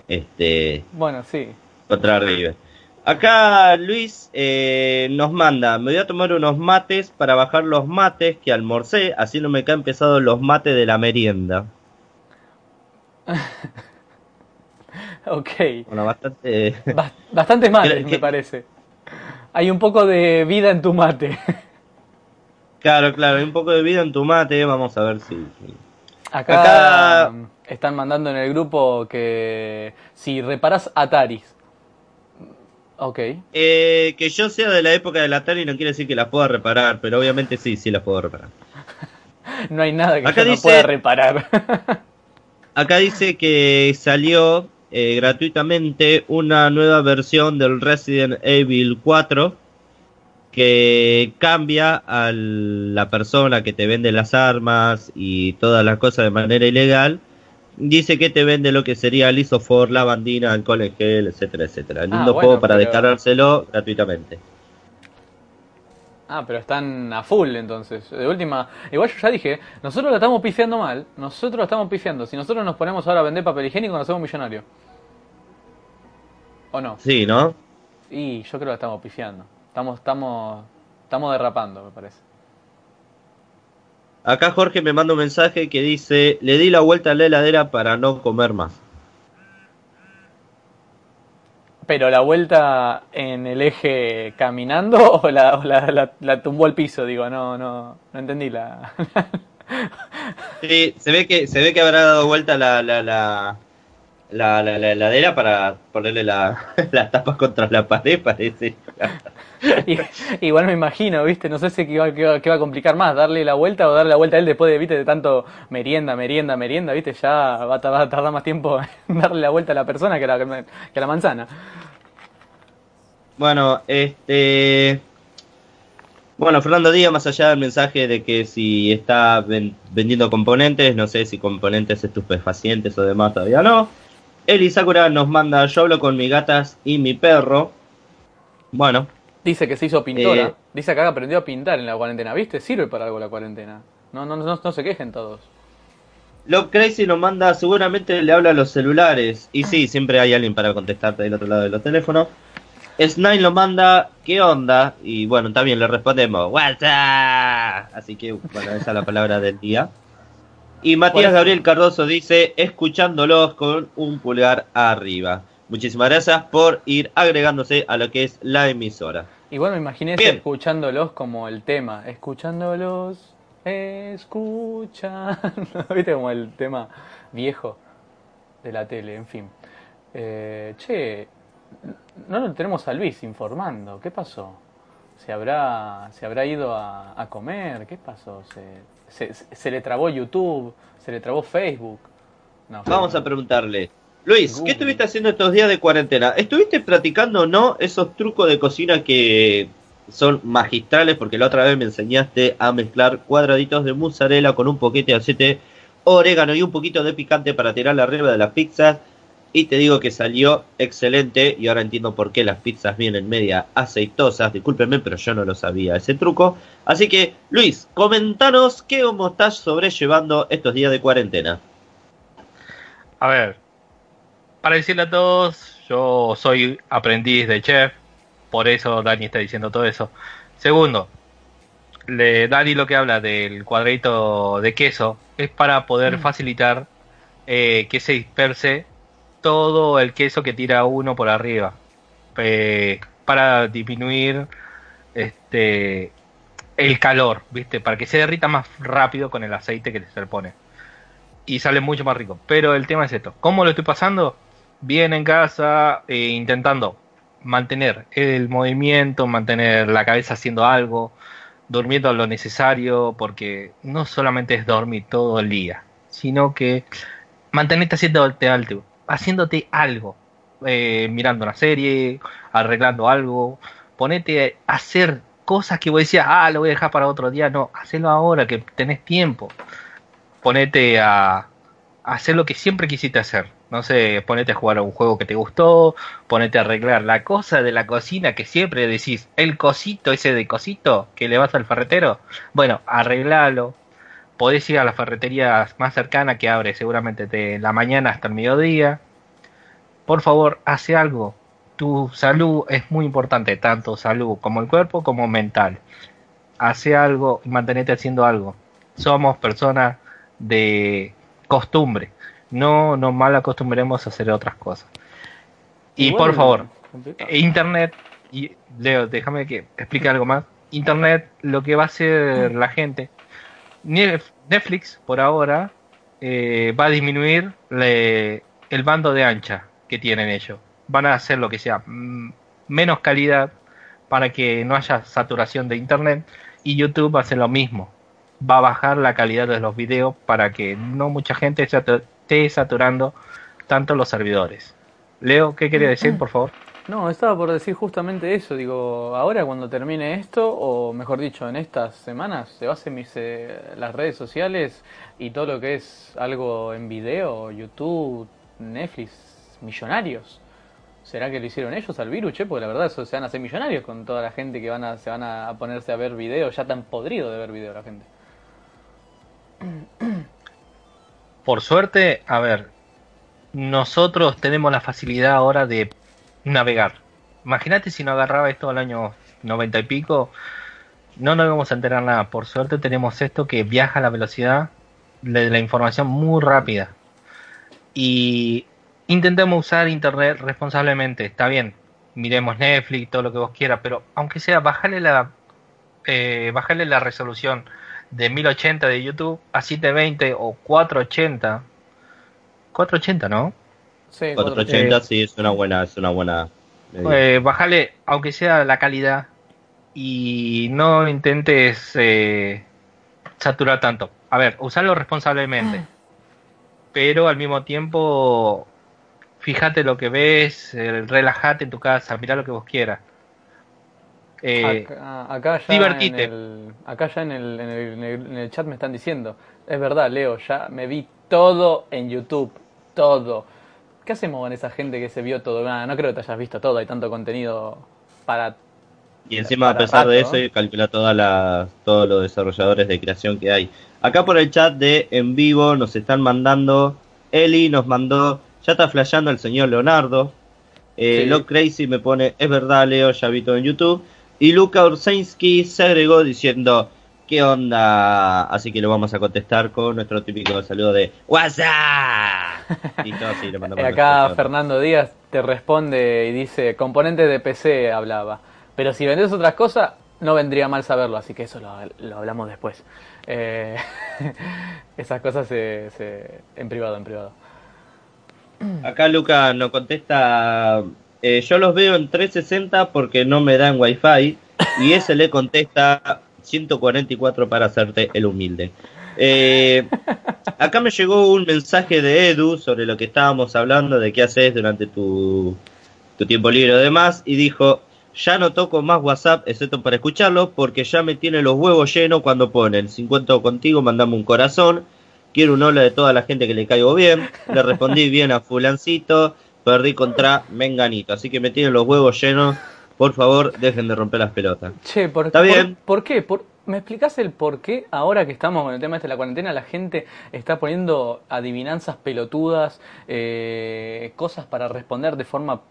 este Bueno, sí. contra River. Acá Luis eh, nos manda, me voy a tomar unos mates para bajar los mates que almorcé, así no me caen pesados los mates de la merienda. [laughs] Ok. Bueno, bastante... Bas- Bastantes mates, ¿Qué- me parece. Hay un poco de vida en tu mate. [laughs] Claro, claro, hay un poco de vida en tu mate, vamos a ver si... Acá, Acá- están mandando en el grupo que si reparas Ataris. Ok. Eh, que yo sea de la época del Atari no quiere decir que las pueda reparar, pero obviamente sí, sí las puedo reparar. [laughs] No hay nada que Acá yo no dice- pueda reparar. Acá dice que salió eh, gratuitamente una nueva versión del Resident Evil 4 que cambia a la persona que te vende las armas y todas las cosas de manera ilegal. Dice que te vende lo que sería el isofor, la bandina, alcohol en gel, etcétera, etcétera. Ah, Lindo bueno, juego para pero- descargárselo gratuitamente. Ah, pero están a full entonces. De última, igual yo ya dije, nosotros la estamos pifiando mal, nosotros la estamos pifiando. Si nosotros nos ponemos ahora a vender papel higiénico, nos hacemos millonarios. ¿O no? Sí, ¿no? Y yo creo que la estamos pifiando. Estamos, estamos, estamos derrapando, me parece. Acá Jorge me manda un mensaje que dice, le di la vuelta a la heladera para no comer más. Pero la vuelta en el eje caminando [laughs] o la, la tumbó al piso, digo, no, no, no entendí la. [laughs] Sí, se ve que se ve que habrá dado vuelta la la la la, la- la heladera para ponerle la, [laughs] las tapas contra la pared, parece. [laughs] Igual me imagino, ¿viste? No sé si qué va, qué va- qué va a complicar más, darle la vuelta o darle la vuelta a él después de, ¿viste? de tanto merienda, merienda, merienda, ¿viste? Ya va a, va a tardar más tiempo [laughs] en darle la vuelta a la persona que a la, que a la manzana. Bueno, este bueno, Fernando Díaz, más allá del mensaje de que si está ven- vendiendo componentes, no sé si componentes estupefacientes o demás todavía no. Eli Sakura nos manda, yo hablo con mis gatas y mi perro. Bueno, Dice que se hizo pintora. Eh. Dice que aprendió a pintar en la cuarentena, ¿viste? Sirve para algo la cuarentena. No, no, no, no se quejen todos. Love Crazy nos manda, seguramente le habla a los celulares. Y sí, siempre hay alguien para contestarte del otro lado de los teléfonos. Snine lo manda, ¿qué onda? Y bueno, también le respondemos, WhatsApp. Así que, bueno, esa es la palabra del día. Y Matías Gabriel Cardoso dice, escuchándolos con un pulgar arriba. Muchísimas gracias por ir agregándose a lo que es la emisora. Igual me imaginé escuchándolos como el tema. Escuchándolos, escuchando. [laughs] ¿Viste? Como el tema viejo de la tele, en fin. Eh, che, no lo tenemos a Luis informando. ¿Qué pasó? ¿Se habrá, se habrá ido a, a comer? ¿Qué pasó? ¿Se, se, se le trabó YouTube? ¿Se le trabó Facebook? No, Vamos a preguntarle. Luis. ¿qué estuviste haciendo estos días de cuarentena? ¿Estuviste practicando o no esos trucos de cocina que son magistrales? Porque la otra vez me enseñaste a mezclar cuadraditos de mozzarella con un poquito de aceite, orégano y un poquito de picante para tirarla arriba de las pizzas. Y te digo que salió excelente y ahora entiendo por qué las pizzas vienen media aceitosas. Discúlpenme, pero yo no lo sabía ese truco. Así que, Luis, comentanos qué cómo estás sobrellevando estos días de cuarentena. A ver, para decirle a todos, yo soy aprendiz de chef, por eso Dani está diciendo todo eso. Segundo, le, Dani lo que habla del cuadrito de queso es para poder facilitar eh, que se disperse todo el queso que tira uno por arriba, eh, para disminuir este el calor, ¿viste? Para que se derrita más rápido con el aceite que se le pone y sale mucho más rico. Pero el tema es esto. ¿Cómo lo estoy pasando? Bien en casa, eh, intentando mantener el movimiento, mantener la cabeza haciendo algo, durmiendo lo necesario, porque no solamente es dormir todo el día, sino que mantenerte haciéndote algo, haciéndote algo, eh, mirando una serie, arreglando algo, ponete a hacer cosas que vos decías, ah, lo voy a dejar para otro día, no, hacelo ahora que tenés tiempo ponete a, a hacer lo que siempre quisiste hacer. No sé, ponete a jugar a un juego que te gustó, ponete a arreglar la cosa de la cocina que siempre decís, el cosito ese de cosito que le vas al ferretero. Bueno, arreglalo, podés ir a la ferretería más cercana que abre seguramente de la mañana hasta el mediodía. Por favor, hace algo. Tu salud es muy importante, tanto salud como el cuerpo como mental. Hace algo y mantenete haciendo algo. Somos personas de costumbre. No nos mal acostumbremos a hacer otras cosas. Y por favor, complicado. Internet, y Leo, déjame que explique algo más. Internet, lo que va a hacer la gente, Netflix por ahora eh, va a disminuir le- el bando de ancha que tienen ellos. Van a hacer lo que sea mm, menos calidad para que no haya saturación de Internet y YouTube va a hacer lo mismo. Va a bajar la calidad de los videos para que no mucha gente se esté saturando tanto los servidores. Leo, ¿qué quería decir, por favor? No, estaba por decir justamente eso. Digo, ahora cuando termine esto, o mejor dicho, en estas semanas, se basen mis, eh, las redes sociales y todo lo que es algo en video, YouTube, Netflix, millonarios. ¿Será que lo hicieron ellos al virus, che? Porque la verdad eso se van a hacer millonarios con toda la gente que van a, se van a ponerse a ver videos, ya tan podrido de ver videos la gente. Por suerte, a ver, nosotros tenemos la facilidad ahora de navegar. Imagínate si no agarraba esto al año 90 y pico, no nos íbamos a enterar nada. Por suerte tenemos esto que viaja a la velocidad de la información muy rápida. Y intentemos usar internet responsablemente. Está bien, miremos Netflix, todo lo que vos quieras, pero aunque sea, bájale la, eh, bájale la resolución de 1080 de YouTube a 720 o 480. 480, ¿no? Sí, 480 Eh, sí es una buena, es una buena. Eh, bájale, aunque sea la calidad, y no intentes eh, saturar tanto. A ver, usarlo responsablemente, pero al mismo tiempo, fíjate lo que ves, eh, relájate en tu casa, mira lo que vos quieras. Eh, Acá, acá ya divertite. En el, acá ya en el, en, el, en el- en el chat me están diciendo, es verdad, Leo, ya me vi todo en YouTube, todo. ¿Qué hacemos con esa gente que se vio todo? No creo que te hayas visto todo, hay tanto contenido para... Y encima, a pesar de eso, calcula todas las, todos los desarrolladores de creación que hay. Acá por el chat de en vivo nos están mandando. Eli nos mandó. Ya está flasheando el señor Leonardo. Eh, Sí. Lo Crazy me pone. Es verdad, Leo, ya vi todo en YouTube. Y Luca Ursensky se agregó diciendo. ¿Qué onda? Así que lo vamos a contestar con nuestro típico saludo de WhatsApp. Listo, sí, le mandamos Eh, acá Fernando Díaz te responde y dice, componentes de PC hablaba. Pero si vendes otras cosas, no vendría mal saberlo, así que eso lo, lo hablamos después. Eh, [laughs] esas cosas se, se- en privado, en privado. Acá Luca nos contesta, eh, yo los veo en 360 porque no me dan wifi y ese le contesta 144 para hacerte el humilde. Eh, acá me llegó un mensaje de Edu sobre lo que estábamos hablando, de qué haces durante tu, tu tiempo libre y demás, y dijo, ya no toco más WhatsApp excepto para escucharlo porque ya me tiene los huevos llenos cuando ponen, si encuentro contigo mandame un corazón, quiero un hola de toda la gente que le caigo bien, le respondí [laughs] bien a fulancito, perdí contra Menganito, así que me tienen los huevos llenos, por favor dejen de romper las pelotas. Che, ¿por, Está por- bien. ¿por qué? Por- ¿Me explicás el por qué ahora que estamos con el tema este de la cuarentena la gente está poniendo adivinanzas pelotudas, eh, cosas para responder de forma...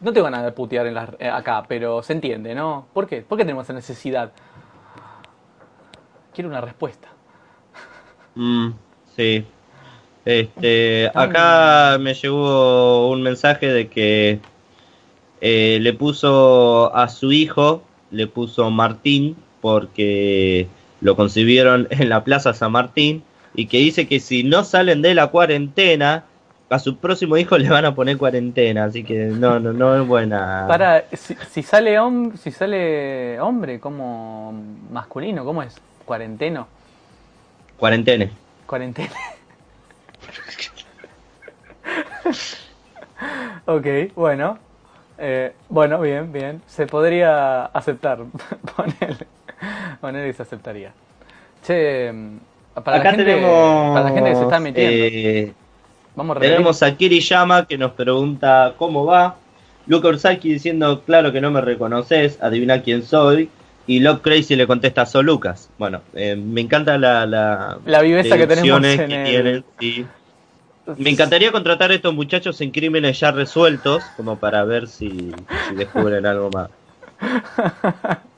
No te van a putear en las- eh, acá, pero se entiende, ¿no? ¿Por qué? ¿Por qué tenemos esa necesidad? Quiero una respuesta. Mm, sí. Este, acá me llegó un mensaje de que eh, le puso a su hijo, le puso Martín, porque lo concibieron en la Plaza San Martín, y que dice que si no salen de la cuarentena, a su próximo hijo le van a poner cuarentena, así que no, no, no es buena. Para, si, si sale hom- si sale hombre, como masculino, ¿cómo es? ¿Cuarenteno? Cuarentena. Cuarentena. [laughs] ok, bueno. Eh, bueno, bien, bien. Se podría aceptar. [laughs] Poner, poner y se aceptaría. Che, para, Acá la gente, tenemos, para la gente que se está metiendo, eh, vamos a. Tenemos a Kiriyama que nos pregunta cómo va. Luca Ursaki diciendo, claro que no me reconoces, adivina quién soy. Y Love Crazy le contesta, So Lucas. Bueno, eh, me encanta la, la, La viveza que tenemos en que el- tienen, sí. Me encantaría contratar a estos muchachos en crímenes ya resueltos, como para ver si, si descubren algo más. [laughs]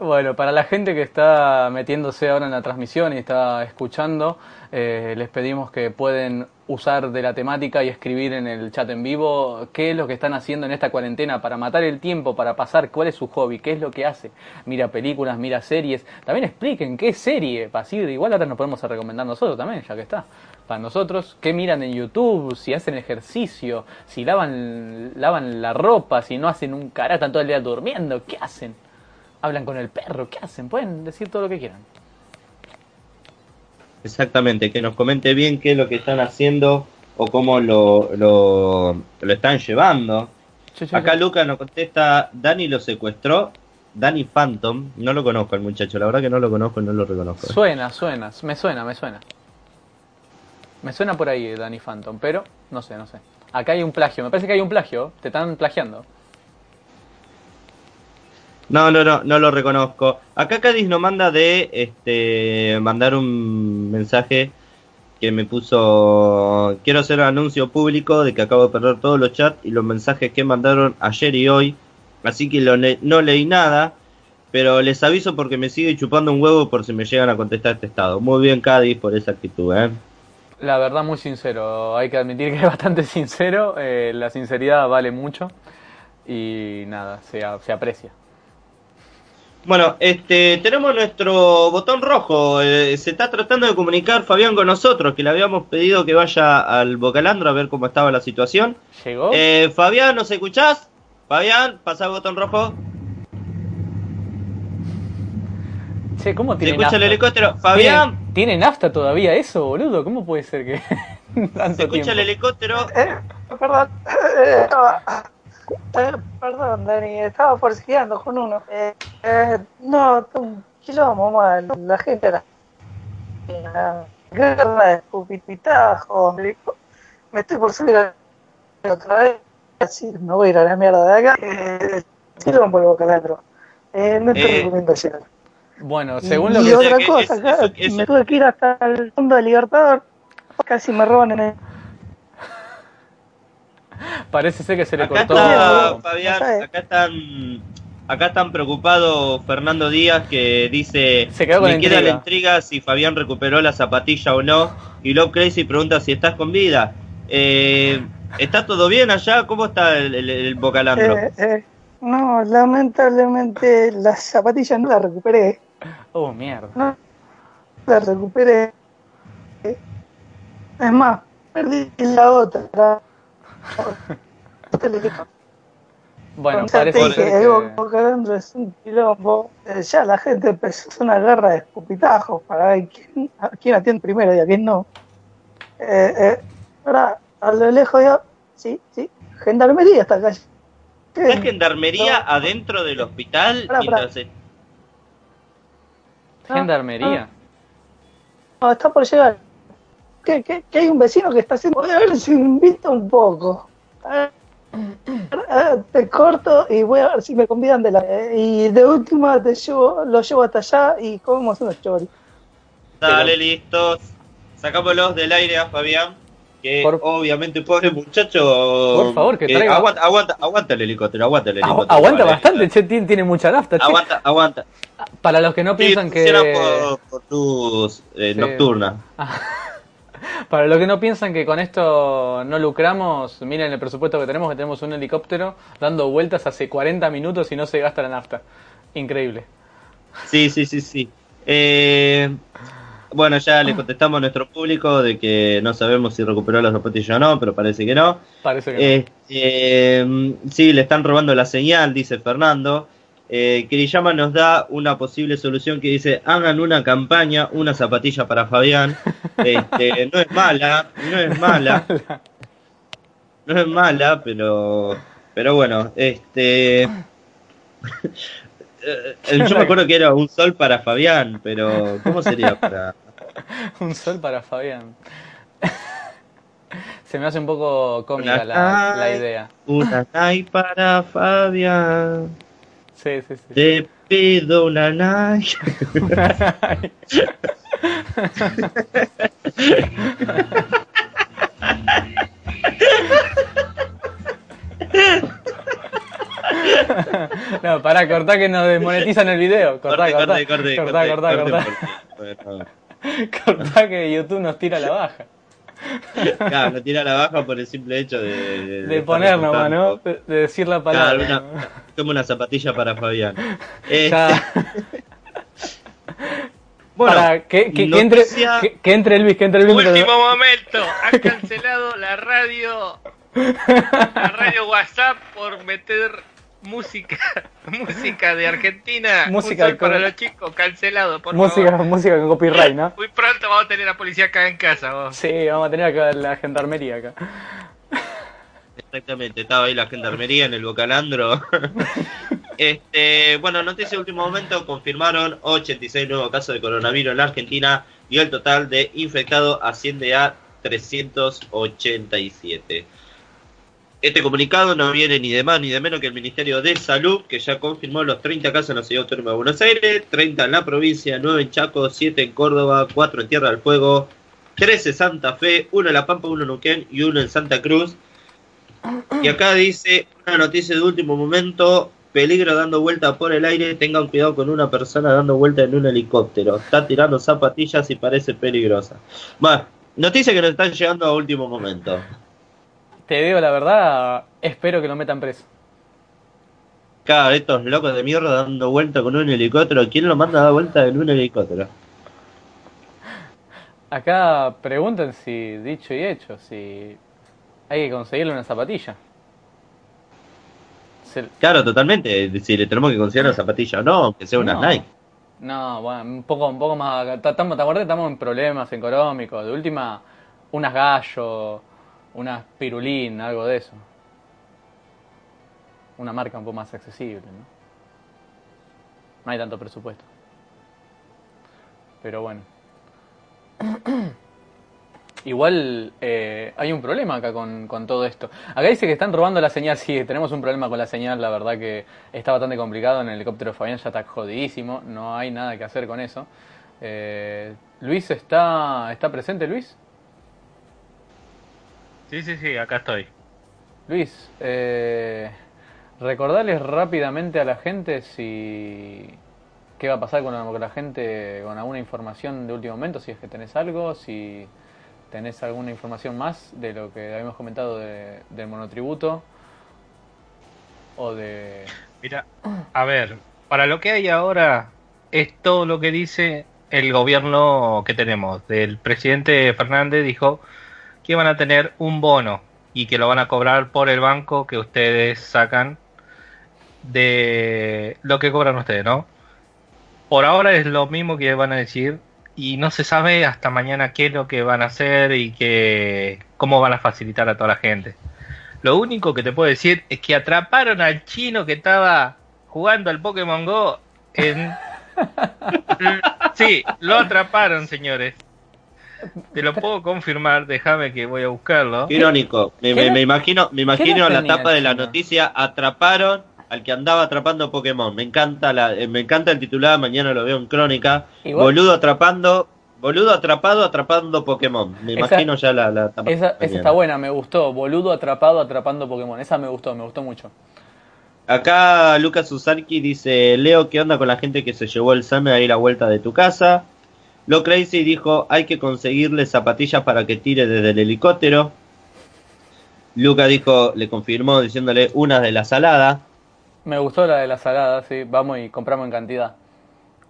Bueno, para la gente que está metiéndose ahora en la transmisión y está escuchando, eh, les pedimos que pueden usar de la temática y escribir en el chat en vivo qué es lo que están haciendo en esta cuarentena para matar el tiempo, para pasar, cuál es su hobby, qué es lo que hace. Mira películas, mira series. También expliquen qué serie, para así, igual ahora nos podemos recomendar nosotros también, ya que está. Para nosotros, qué miran en YouTube, si hacen ejercicio, si lavan, lavan la ropa, si no hacen un carajo, están todo el día durmiendo, ¿qué hacen? hablan con el perro, ¿qué hacen? Pueden decir todo lo que quieran. Exactamente, que nos comente bien qué es lo que están haciendo o cómo lo, lo, lo están llevando. Sí, sí, Acá sí. Luca nos contesta, Dani lo secuestró, Dani Phantom, no lo conozco al muchacho, la verdad que no lo conozco y no lo reconozco. Suena, suena, me suena, me suena. Me suena por ahí Danny Phantom, pero no sé, no sé. Acá hay un plagio, me parece que hay un plagio, te están plagiando. No, no, no, no lo reconozco. Acá Cádiz nos manda de este mandar un mensaje que me puso quiero hacer un anuncio público de que acabo de perder todos los chats y los mensajes que mandaron ayer y hoy, así que lo le- no leí nada, pero les aviso porque me sigue chupando un huevo por si me llegan a contestar este estado. Muy bien Cádiz por esa actitud, ¿eh? La verdad, muy sincero, hay que admitir que es [laughs] bastante sincero, eh, la sinceridad vale mucho y nada, se, se aprecia. Bueno, este, tenemos nuestro botón rojo. eh, se está tratando de comunicar Fabián con nosotros, que le habíamos pedido que vaya al Bocalandro a ver cómo estaba la situación. ¿Llegó? Eh, Fabián, ¿nos escuchás? Fabián, pasa el botón rojo. Che, ¿cómo Se tiene escucha el helicóptero. Fabián, ¿Tiene, ¿Tiene nafta todavía eso, boludo? ¿Cómo puede ser que [laughs] tanto se escucha tiempo? el helicóptero. Eh, perdón, [laughs] eh, estaba- eh, perdón, Dani, estaba forcejeando con uno. Eh, eh, no, un quilombo mal. La gente era. La guerra de escupitajo. Me estoy por subir a- otra vez. Así, me voy a ir a la mierda de acá. Eh, quilombo el bocalandro. Eh, no te Eh, recomiendo llegar. Bueno, según lo y que... sea otra que cosa, es- acá, eso- eso- me tuve que ir hasta el fondo del Libertador. Casi me roban en el. Parece ser que se le Acá cortó... está Fabián, acá están, acá están preocupados Fernando Díaz que dice Se quedó con me la queda la intriga. intriga si Fabián recuperó la zapatilla o no y Love Crazy pregunta si estás con vida. Eh, ¿Está todo bien allá? ¿Cómo está el, el, el bocalandro? Eh, eh, no, lamentablemente las zapatillas no las recuperé. Oh, mierda. No las recuperé. Es más, perdí la otra. Bueno, Ya te parece dije, ser que... Es un quilombo. Eh, ya la gente empezó una guerra de escupitajos para ver quién, a quién atiende primero y a quién no. Eh, eh, ahora, a lo lejos yo, sí, sí, gendarmería está acá. ¿Hay gendarmería No. adentro del hospital? Pará, pará. mientras Gendarmería. No, está por llegar. Que, que, que hay un vecino que está haciendo. Voy a ver si me invita un poco. A ver, te corto y voy a ver si me convidan de la. Y de última te llevo, lo llevo hasta allá y comemos unos choris. Dale, listos. Sacámoslos del aire a Fabián. Que Por- obviamente, pobre muchacho. Por favor, que traiga- Aguanta, aguanta, aguanta el helicóptero, aguanta el helicóptero. aguanta vale. bastante, che, tiene, tiene mucha nafta. che. Aguanta, aguanta. Para los que no Sí, piensan que... por, por luz eh, Sí. nocturna. [laughs] Para los que no piensan que con esto no lucramos, miren el presupuesto que tenemos, que tenemos un helicóptero dando vueltas hace 40 minutos y no se gasta la nafta. Increíble. Sí, sí, sí, sí. Eh, bueno, ya le contestamos a nuestro público de que no sabemos si recuperó la zapatilla o no, pero parece que no. Parece que Eh, eh, sí, le están robando la señal, dice Fernando. Eh, Kiriyama nos da una posible solución que dice, hagan una campaña, una zapatilla para Fabián. [laughs] Este, no es mala, [laughs] no es mala. No es mala, pero pero bueno, este [laughs] yo me acuerdo que era un sol para Fabián, pero ¿cómo sería para. [laughs] Un sol para Fabián. [laughs] se me hace un poco cómica la, Una- la idea. una night para Fabián? Sí, sí, sí. De pido una Nike. [laughs] [laughs] no, pará, cortá que nos desmonetizan el video. Cortá, cortá, corte, cortá, corte, cortá, corte, cortá. Bueno, [laughs] Cortá que YouTube nos tira la baja. Claro, no tira la baja por el simple hecho de... De poner nomás, ¿no? De, de decir la Claro, palabra. una, toma una zapatilla para Fabián. [laughs] Ya. bueno, Para que, que, que entre, noticia- que, que entre Elvis, que entre Elvis. Último momento, han cancelado la radio, la radio WhatsApp por meter música, [laughs] música de Argentina, Música un sol para los chicos, cancelado, por música, favor. música con copyright, ¿no? Muy pronto vamos a tener a la policía acá en casa, vos. Sí, vamos a tener acá la gendarmería acá. Exactamente, estaba ahí la gendarmería en el Bocalandro. [laughs] este, bueno, noticia de último momento, confirmaron 86 nuevos casos de coronavirus en la Argentina y el total de infectados asciende a 387. Este comunicado no viene ni de más ni de menos que el Ministerio de Salud, que ya confirmó los 30 casos en la Ciudad Autónoma de Buenos Aires, 30 en la provincia, 9 en Chaco, 7 en Córdoba, 4 en Tierra del Fuego, 13 en Santa Fe, 1 en La Pampa, 1 en Neuquén y 1 en Santa Cruz. Y acá dice una noticia de último momento, peligro dando vuelta por el aire, tengan cuidado con una persona dando vuelta en un helicóptero. Está tirando zapatillas y parece peligrosa. Bueno, noticia que nos están llegando a último momento. Te digo la verdad, espero que lo metan preso. Cada estos locos de mierda dando vuelta con un helicóptero. ¿Quién lo manda a dar vuelta en un helicóptero? Acá preguntan si, dicho y hecho, si hay que conseguirle una zapatilla. Se- Claro, totalmente. Si le tenemos que conseguir una zapatilla o no, aunque sea una No. Nike. No, bueno, un poco, un poco más. Estamos, ¿Te acuerdas? Estamos en problemas económicos. De última, unas gallo, unas pirulín, algo de eso. Una marca un poco más accesible, ¿no? No hay tanto presupuesto. Pero bueno. [coughs] Igual eh, hay un problema acá con, con todo esto. Acá dice que están robando la señal. [laughs] Sí, tenemos un problema con la señal. La verdad que está bastante complicado. En el helicóptero Fabián ya está jodidísimo. No hay nada que hacer con eso. Eh, Luis está, está presente, Luis. Sí, sí, sí, acá estoy. Luis, eh, recordarles rápidamente a la gente si qué va a pasar con la, con la gente con alguna información de último momento, si es que tenés algo, si tenés alguna información más de lo que habíamos comentado de- del monotributo o de... Mira, a ver, para lo que hay ahora es todo lo que dice el gobierno que tenemos. El presidente Fernández dijo que van a tener un bono y que lo van a cobrar por el banco que ustedes sacan de lo que cobran ustedes, ¿no? Por ahora es lo mismo que van a decir y no se sabe hasta mañana qué es lo que van a hacer y que cómo van a facilitar a toda la gente. Lo único que te puedo decir es que atraparon al chino que estaba jugando al Pokémon Go en... [laughs] sí, lo atraparon, señores. Te lo puedo confirmar, déjame que voy a buscarlo. Qué irónico. Me, ¿Qué me- me imagino, me imagino la tapa de la noticia. Atraparon al que andaba atrapando Pokémon. Me encanta la, eh, me encanta el titular. Mañana lo veo en crónica. Boludo atrapando, boludo atrapado atrapando Pokémon. Me Esa- imagino ya la, la tapa. Esa, esa está buena, me gustó. Boludo atrapado atrapando Pokémon. Esa me gustó, me gustó mucho. Acá Lucas Susarki dice, Leo, ¿qué onda con la gente que se llevó el SAME a ir a vuelta de tu casa? Lo Crazy dijo, hay que conseguirle zapatillas para que tire desde el helicóptero. Luca dijo, le confirmó diciéndole una de la salada. Me gustó la de la salada, sí. Vamos y compramos en cantidad.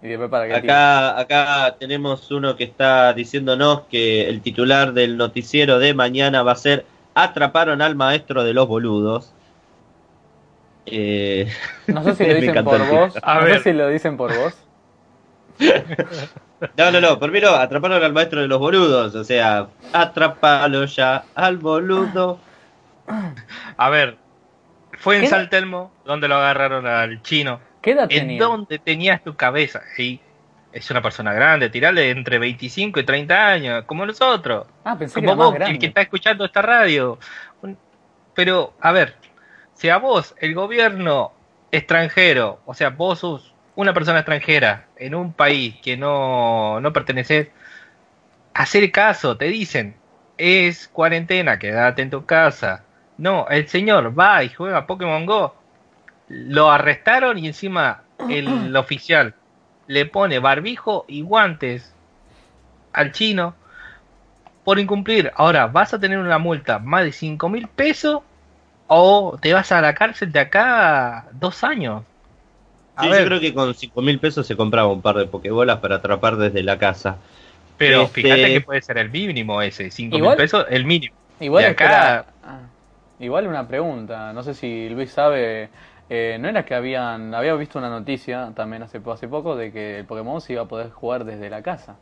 Y después para que tire. Acá, acá tenemos uno que está diciéndonos que el titular del noticiero de mañana va a ser Atraparon al maestro de los boludos. Eh, No sé si [laughs] lo dicen por vos. A no ver. sé si lo dicen por vos. No, no, no, primero atraparon al maestro de los boludos, o sea, atrapalo ya al boludo. A ver, fue en ¿Qué? San Telmo donde lo agarraron al chino. ¿Qué edad ¿En tenía? dónde tenías tu cabeza? Y es una persona grande, tirarle entre 25 y 30 años, como nosotros. Ah, pensé que como era más vos, el grande. que está escuchando esta radio. Pero, a ver, si a vos, el gobierno extranjero, o sea, vos sos una persona extranjera en un país que no, no pertenece, hacer caso, te dicen, es cuarentena, quédate en tu casa. No, el señor va y juega Pokémon Go. Lo arrestaron y encima el [clears throat] oficial le pone barbijo y guantes al chino por incumplir. Ahora, ¿vas a tener una multa más de 5 mil pesos o te vas a la cárcel de acá dos años? A Sí, ver, yo creo que con 5 mil pesos se compraba un par de pokebolas para atrapar desde la casa. pero este- fíjate que puede ser el mínimo ese, 5 mil pesos, el mínimo. Igual acá- ah, igual una pregunta, no sé si Luis sabe, eh, ¿no era que habían, había visto una noticia también hace, po- hace poco de que el Pokémon se iba a poder jugar desde la casa?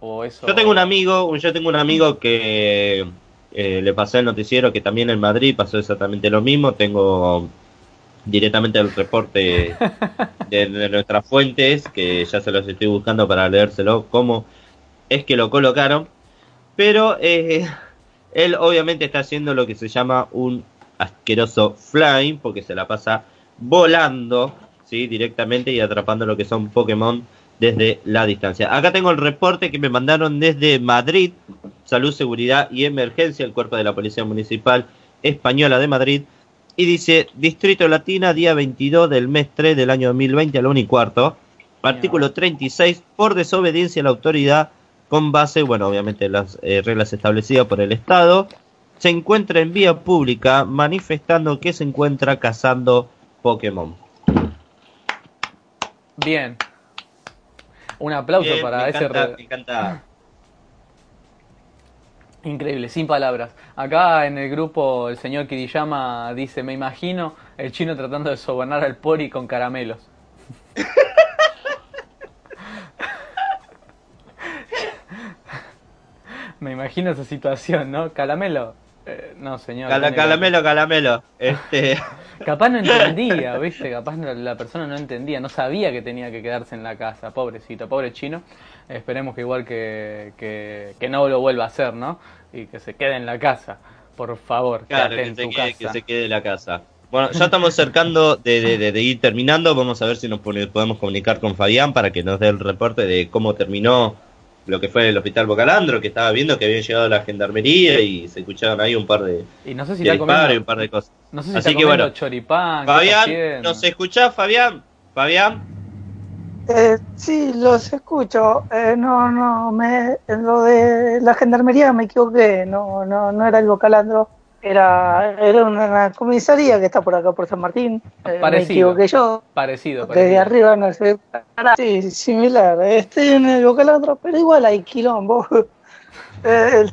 O eso... Yo tengo un amigo, yo tengo un amigo que eh, le pasé el noticiero que también en Madrid pasó exactamente lo mismo. Tengo directamente el reporte de, nuestras fuentes, que ya se los estoy buscando para leérselo, cómo es que lo colocaron. Pero eh, él obviamente está haciendo lo que se llama un asqueroso flying, porque se la pasa volando, ¿sí? Directamente y atrapando lo que son Pokémon desde la distancia. Acá tengo el reporte que me mandaron desde Madrid, Salud, Seguridad y Emergencia, el cuerpo de la Policía Municipal Española de Madrid, y dice, Distrito Latina, día 22 del mes 3 del año 2020 a la 1 y cuarto, artículo 36, por desobediencia a la autoridad, con base, bueno, obviamente las eh, reglas establecidas por el Estado, se encuentra en vía pública manifestando que se encuentra cazando Pokémon. Bien. Un aplauso Bien, para me ese... encanta, me encanta. Increíble, sin palabras. Acá en el grupo el señor Kiriyama dice, me imagino el chino tratando de sobornar al pori con caramelos. [laughs] me imagino esa situación, ¿no? ¿Calamelo? Eh, no, señor. Cala- calamelo, calamelo. Este, [laughs] Capaz no entendía, ¿viste? Capaz la persona no entendía, no sabía que tenía que quedarse en la casa. Pobrecito, pobre chino. Esperemos que igual que, que, que no lo vuelva a hacer, ¿no? Y que se quede en la casa. Por favor, claro, que en se, quede, casa. que se quede en la casa. Bueno, ya estamos cercando de, de- de- de ir terminando. Vamos a ver si nos pone- podemos comunicar con Fabián para que nos dé el reporte de cómo terminó lo que fue el hospital Bocalandro, que estaba viendo que habían llegado la gendarmería y se escucharon ahí un par de, Y no sé si disparos y un par de cosas. no sé si Así está que bueno. choripán. ¿qué está Fabián? ¿nos escuchás, Fabián? Fabián, Eh, sí, los escucho. Eh, no, no, me, lo de la gendarmería me equivoqué. No, no, no era el Bocalandro. Era, era una comisaría que está por acá, por San Martín. Eh, me Parecido. equivoqué yo. Parecido, Desde parecido. arriba no para- Sí, similar. Estoy en el Bocalandro, pero igual hay quilombo. [laughs] Eh,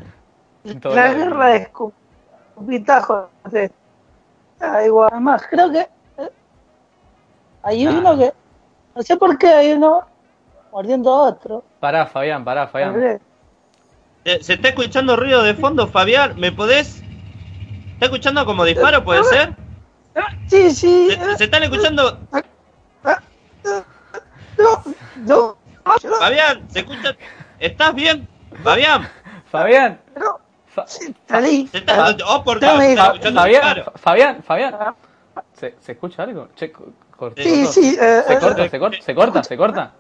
la guerra de escupitajos. Está igual. Además, creo que eh, hay Ah. uno que. No sé por qué hay uno mordiendo a otro. Pará, Fabián, pará, Fabián. eh, ¿se está escuchando ruido de fondo, Fabián? ¿Me podés? ¿Está escuchando como disparo, puede ser? Sí, sí. ¿Se, se están escuchando? No, no, no, Fabián, ¿se escucha? ¿Estás bien? Fabián, Fabián, no, Fa- sí, salí. ¿se está, oh, por Dios, ¿está Fa- escuchando Fabián, Fabián, Fabián. ¿Se, ¿Se escucha algo? Che, co- cortó. Sí, sí. eh, ¿Se eh, corta? ¿Se corta? ¿Se corta? ¿Se corta?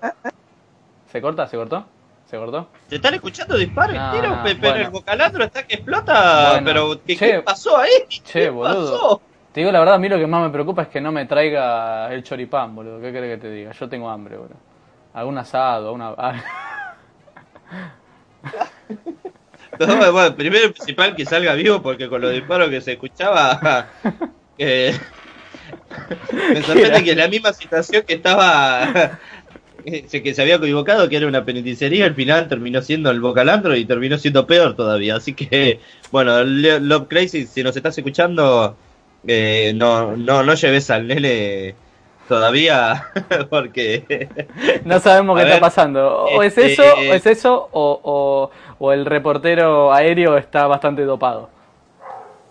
¿Se corta? ¿Se cortó? ¿Se cortó? ¿Se están escuchando disparos No, y tiros? no, Pe- pero bueno. el bocalandro está que explota. Bueno, pero, ¿qué, che. qué pasó ahí? Che, ¿Qué boludo. pasó? Te digo la verdad, a mí lo que más me preocupa es que no me traiga el choripán, boludo. ¿Qué querés que te diga? Yo tengo hambre, boludo. Algún asado, una... ah, [laughs] No, bueno, primero y principal que salga vivo, porque con los disparos que se escuchaba. [laughs] eh, me [laughs] sorprende que en la misma situación que estaba. [laughs] que se había equivocado, que era una penitenciaría, al final terminó siendo el bocalandro y terminó siendo peor todavía. Así que, bueno, Love Crazy, si nos estás escuchando, eh, no, no, no lleves al nene todavía, [laughs] porque. No sabemos qué está pasando. O es este- eso, o es eso, o, o, o el reportero aéreo está bastante dopado.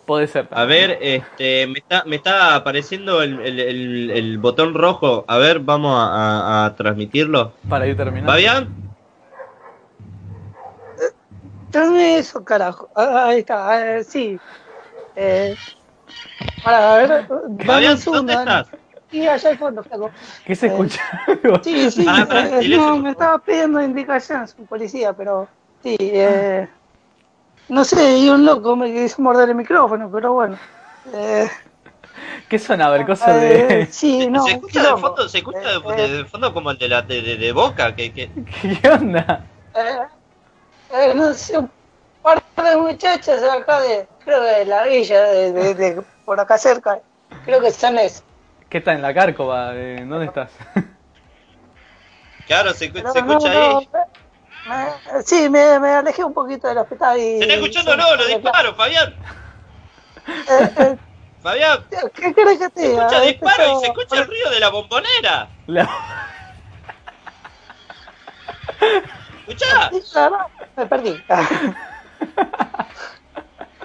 Puede ser. A ver, este, me está, me está apareciendo el, el, el- el botón rojo. A ver, vamos a, a- a transmitirlo. Para ir terminando. Fabián, Dame eso, carajo. Ah, Ahí está, eh, sí. Eh, para, a ver, dame Fabián, un segundo. ¿dónde Dani. estás? Y allá al fondo, flaco. ¿Qué se Eh, escucha? [laughs] Sí, sí, Ah, eh, no, me estaba pidiendo indicaciones un policía, pero sí, eh, no sé, y un loco me quiso morder el micrófono, pero bueno. Eh, ¿Qué sonaba el coso eh, de.? sí, no, se escucha de fondo, se escucha de, Eh, de- de fondo como el de la de, de- de boca, que, que [laughs] ¿Qué onda? eh, eh, no sé, un par de muchachas acá de, creo que de la villa, de, de- de por acá cerca, creo que son eso. ¿Qué está en la cárcova? Eh, ¿Dónde estás? [laughs] claro, se, Pero se no, escucha no, ahí. Me- sí, me, me alejé un poquito del hospital y... Se está escuchando, no, los disparos, Fabián. Eh, eh, [laughs] Fabián, ¿Qué querés que te se escucha Eh, disparos y se escucha el ruido de la bombonera. La- ¿Escuchá? Sí, Me perdí. [laughs]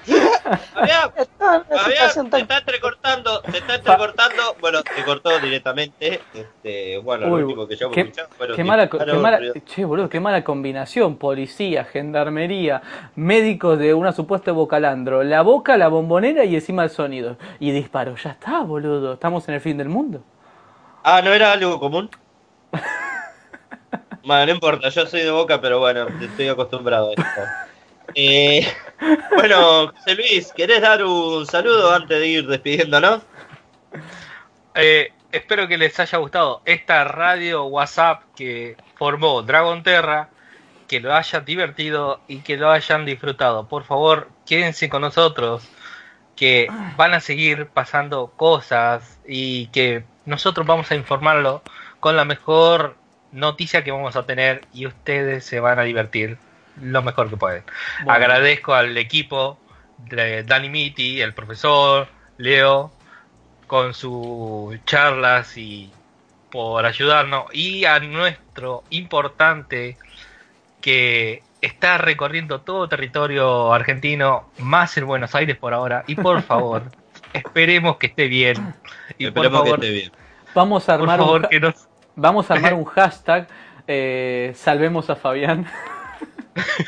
Fabián, [laughs] Fabián, tan... está entrecortando, se está entrecortando. Bueno, se cortó directamente. Este, bueno, Uy, lo último que yo qué, fueron qué mala, qué mala- che, boludo, qué mala combinación. Policía, gendarmería, médicos de una supuesta bocalandro, la boca, la bombonera y encima el sonido. Y disparo, ya está, boludo. Estamos en el fin del mundo. Ah, ¿no era algo común? [laughs] Bueno, no importa, yo soy de boca, pero bueno, estoy acostumbrado a esto. Eh, bueno, José Luis, ¿querés dar un saludo antes de ir despidiéndonos? Eh, espero que les haya gustado esta radio WhatsApp que formó Dragon Terra, que lo hayan divertido y que lo hayan disfrutado. Por favor, quédense con nosotros, que van a seguir pasando cosas y que nosotros vamos a informarlo con la mejor noticia que vamos a tener y ustedes se van a divertir lo mejor que pueden. Bueno. Agradezco al equipo de Dani Miti, el profesor, Leo, con sus charlas y por ayudarnos y a nuestro importante que está recorriendo todo territorio argentino, más en Buenos Aires por ahora, y por [laughs] favor, esperemos que esté bien. Y por Esperemos favor, que esté bien. Vamos a por armar, un, favor que nos... vamos a armar [laughs] un hashtag. eh, salvemos a Fabián. [laughs]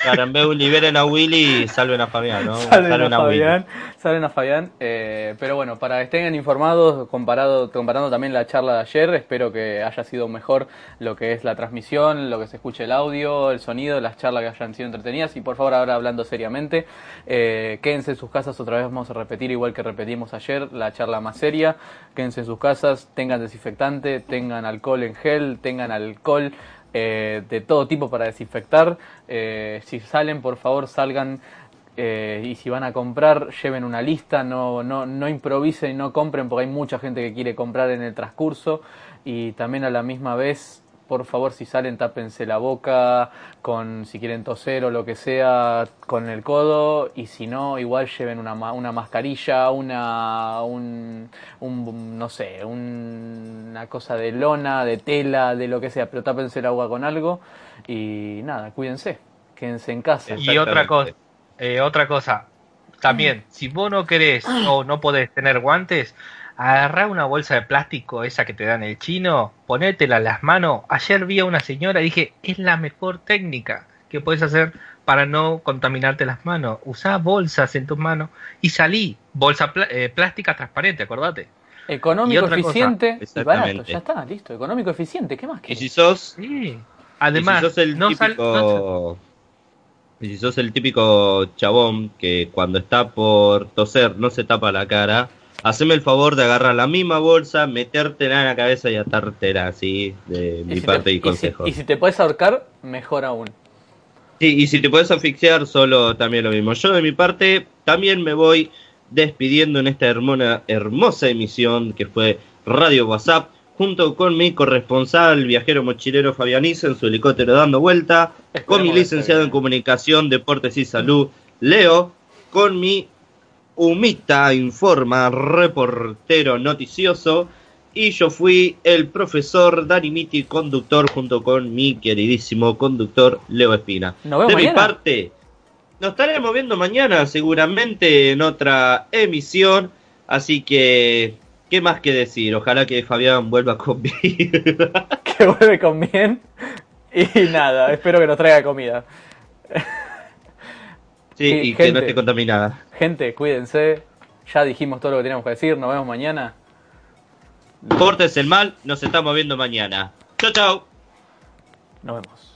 Carambeu, liberen a Willy y salven a Fabián, ¿no? [laughs] Salven a. Fabián, salven a Fabián. eh, pero bueno, para que estén informados, comparado, comparando también la charla de ayer, espero que haya sido mejor lo que es la transmisión, lo que se escuche el audio, el sonido, las charlas que hayan sido entretenidas. Y por favor, ahora hablando seriamente, eh, quédense en sus casas, otra vez vamos a repetir, igual que repetimos ayer, la charla más seria. Quédense en sus casas, tengan desinfectante, tengan alcohol en gel, tengan alcohol eh, de todo tipo para desinfectar. Eh, si salen, por favor, salgan eh, y si van a comprar, lleven una lista, no, no, no improvisen y no compren porque hay mucha gente que quiere comprar en el transcurso y también a la misma vez, por favor, si salen, tápense la boca con, si quieren toser o lo que sea, con el codo y si no, igual lleven una, ma- una mascarilla, una, un, un, no sé, un- una cosa de lona, de tela, de lo que sea, pero tápense el agua con algo y nada, cuídense, quédense en casa. Y otra cosa, eh, otra cosa, también, si vos no querés o no podés tener guantes, agarrá una bolsa de plástico, esa que te dan el chino, ponétela en las manos. Ayer vi a una señora y dije, es la mejor técnica que puedes hacer para no contaminarte las manos. Usá bolsas en tus manos y salí. Bolsa plá- eh, plástica transparente, acordate. Y Económico, cosa, eficiente y barato. Ya está, listo. Económico, eficiente. ¿Qué más Y querés? si sos, Sí. y Además, si sos el no típico... y si sos el típico chabón que cuando está por toser no se tapa la cara, haceme el favor de agarrar la misma bolsa, metértela en la cabeza y atártela así, de Y mi si parte te- y y si- consejo. Y si te puedes ahorcar, mejor aún. Sí, y si te puedes asfixiar, solo también lo mismo. Yo de mi parte también me voy despidiendo en esta hermona, hermosa emisión que fue Radio WhatsApp, junto con mi corresponsal, viajero mochilero Fabianiza en su helicóptero dando vuelta, con mi licenciado en comunicación, deportes y salud, Leo, con mi humita informa, reportero noticioso, y yo fui el profesor Dani Miti, conductor, junto con mi queridísimo conductor Leo Espina. Nos vemos De mi parte, nos estaremos viendo mañana, seguramente en otra emisión. Así que, ¿qué más que decir? Ojalá que Fabián vuelva con vida. [laughs] Que vuelve con bien. Y nada, espero que nos traiga comida. [laughs] Sí, y que no gente. esté contaminada. Gente, cuídense. Ya dijimos todo lo que teníamos que decir. Nos vemos mañana. Cortes el mal, nos estamos viendo mañana. Chau, chau. Nos vemos.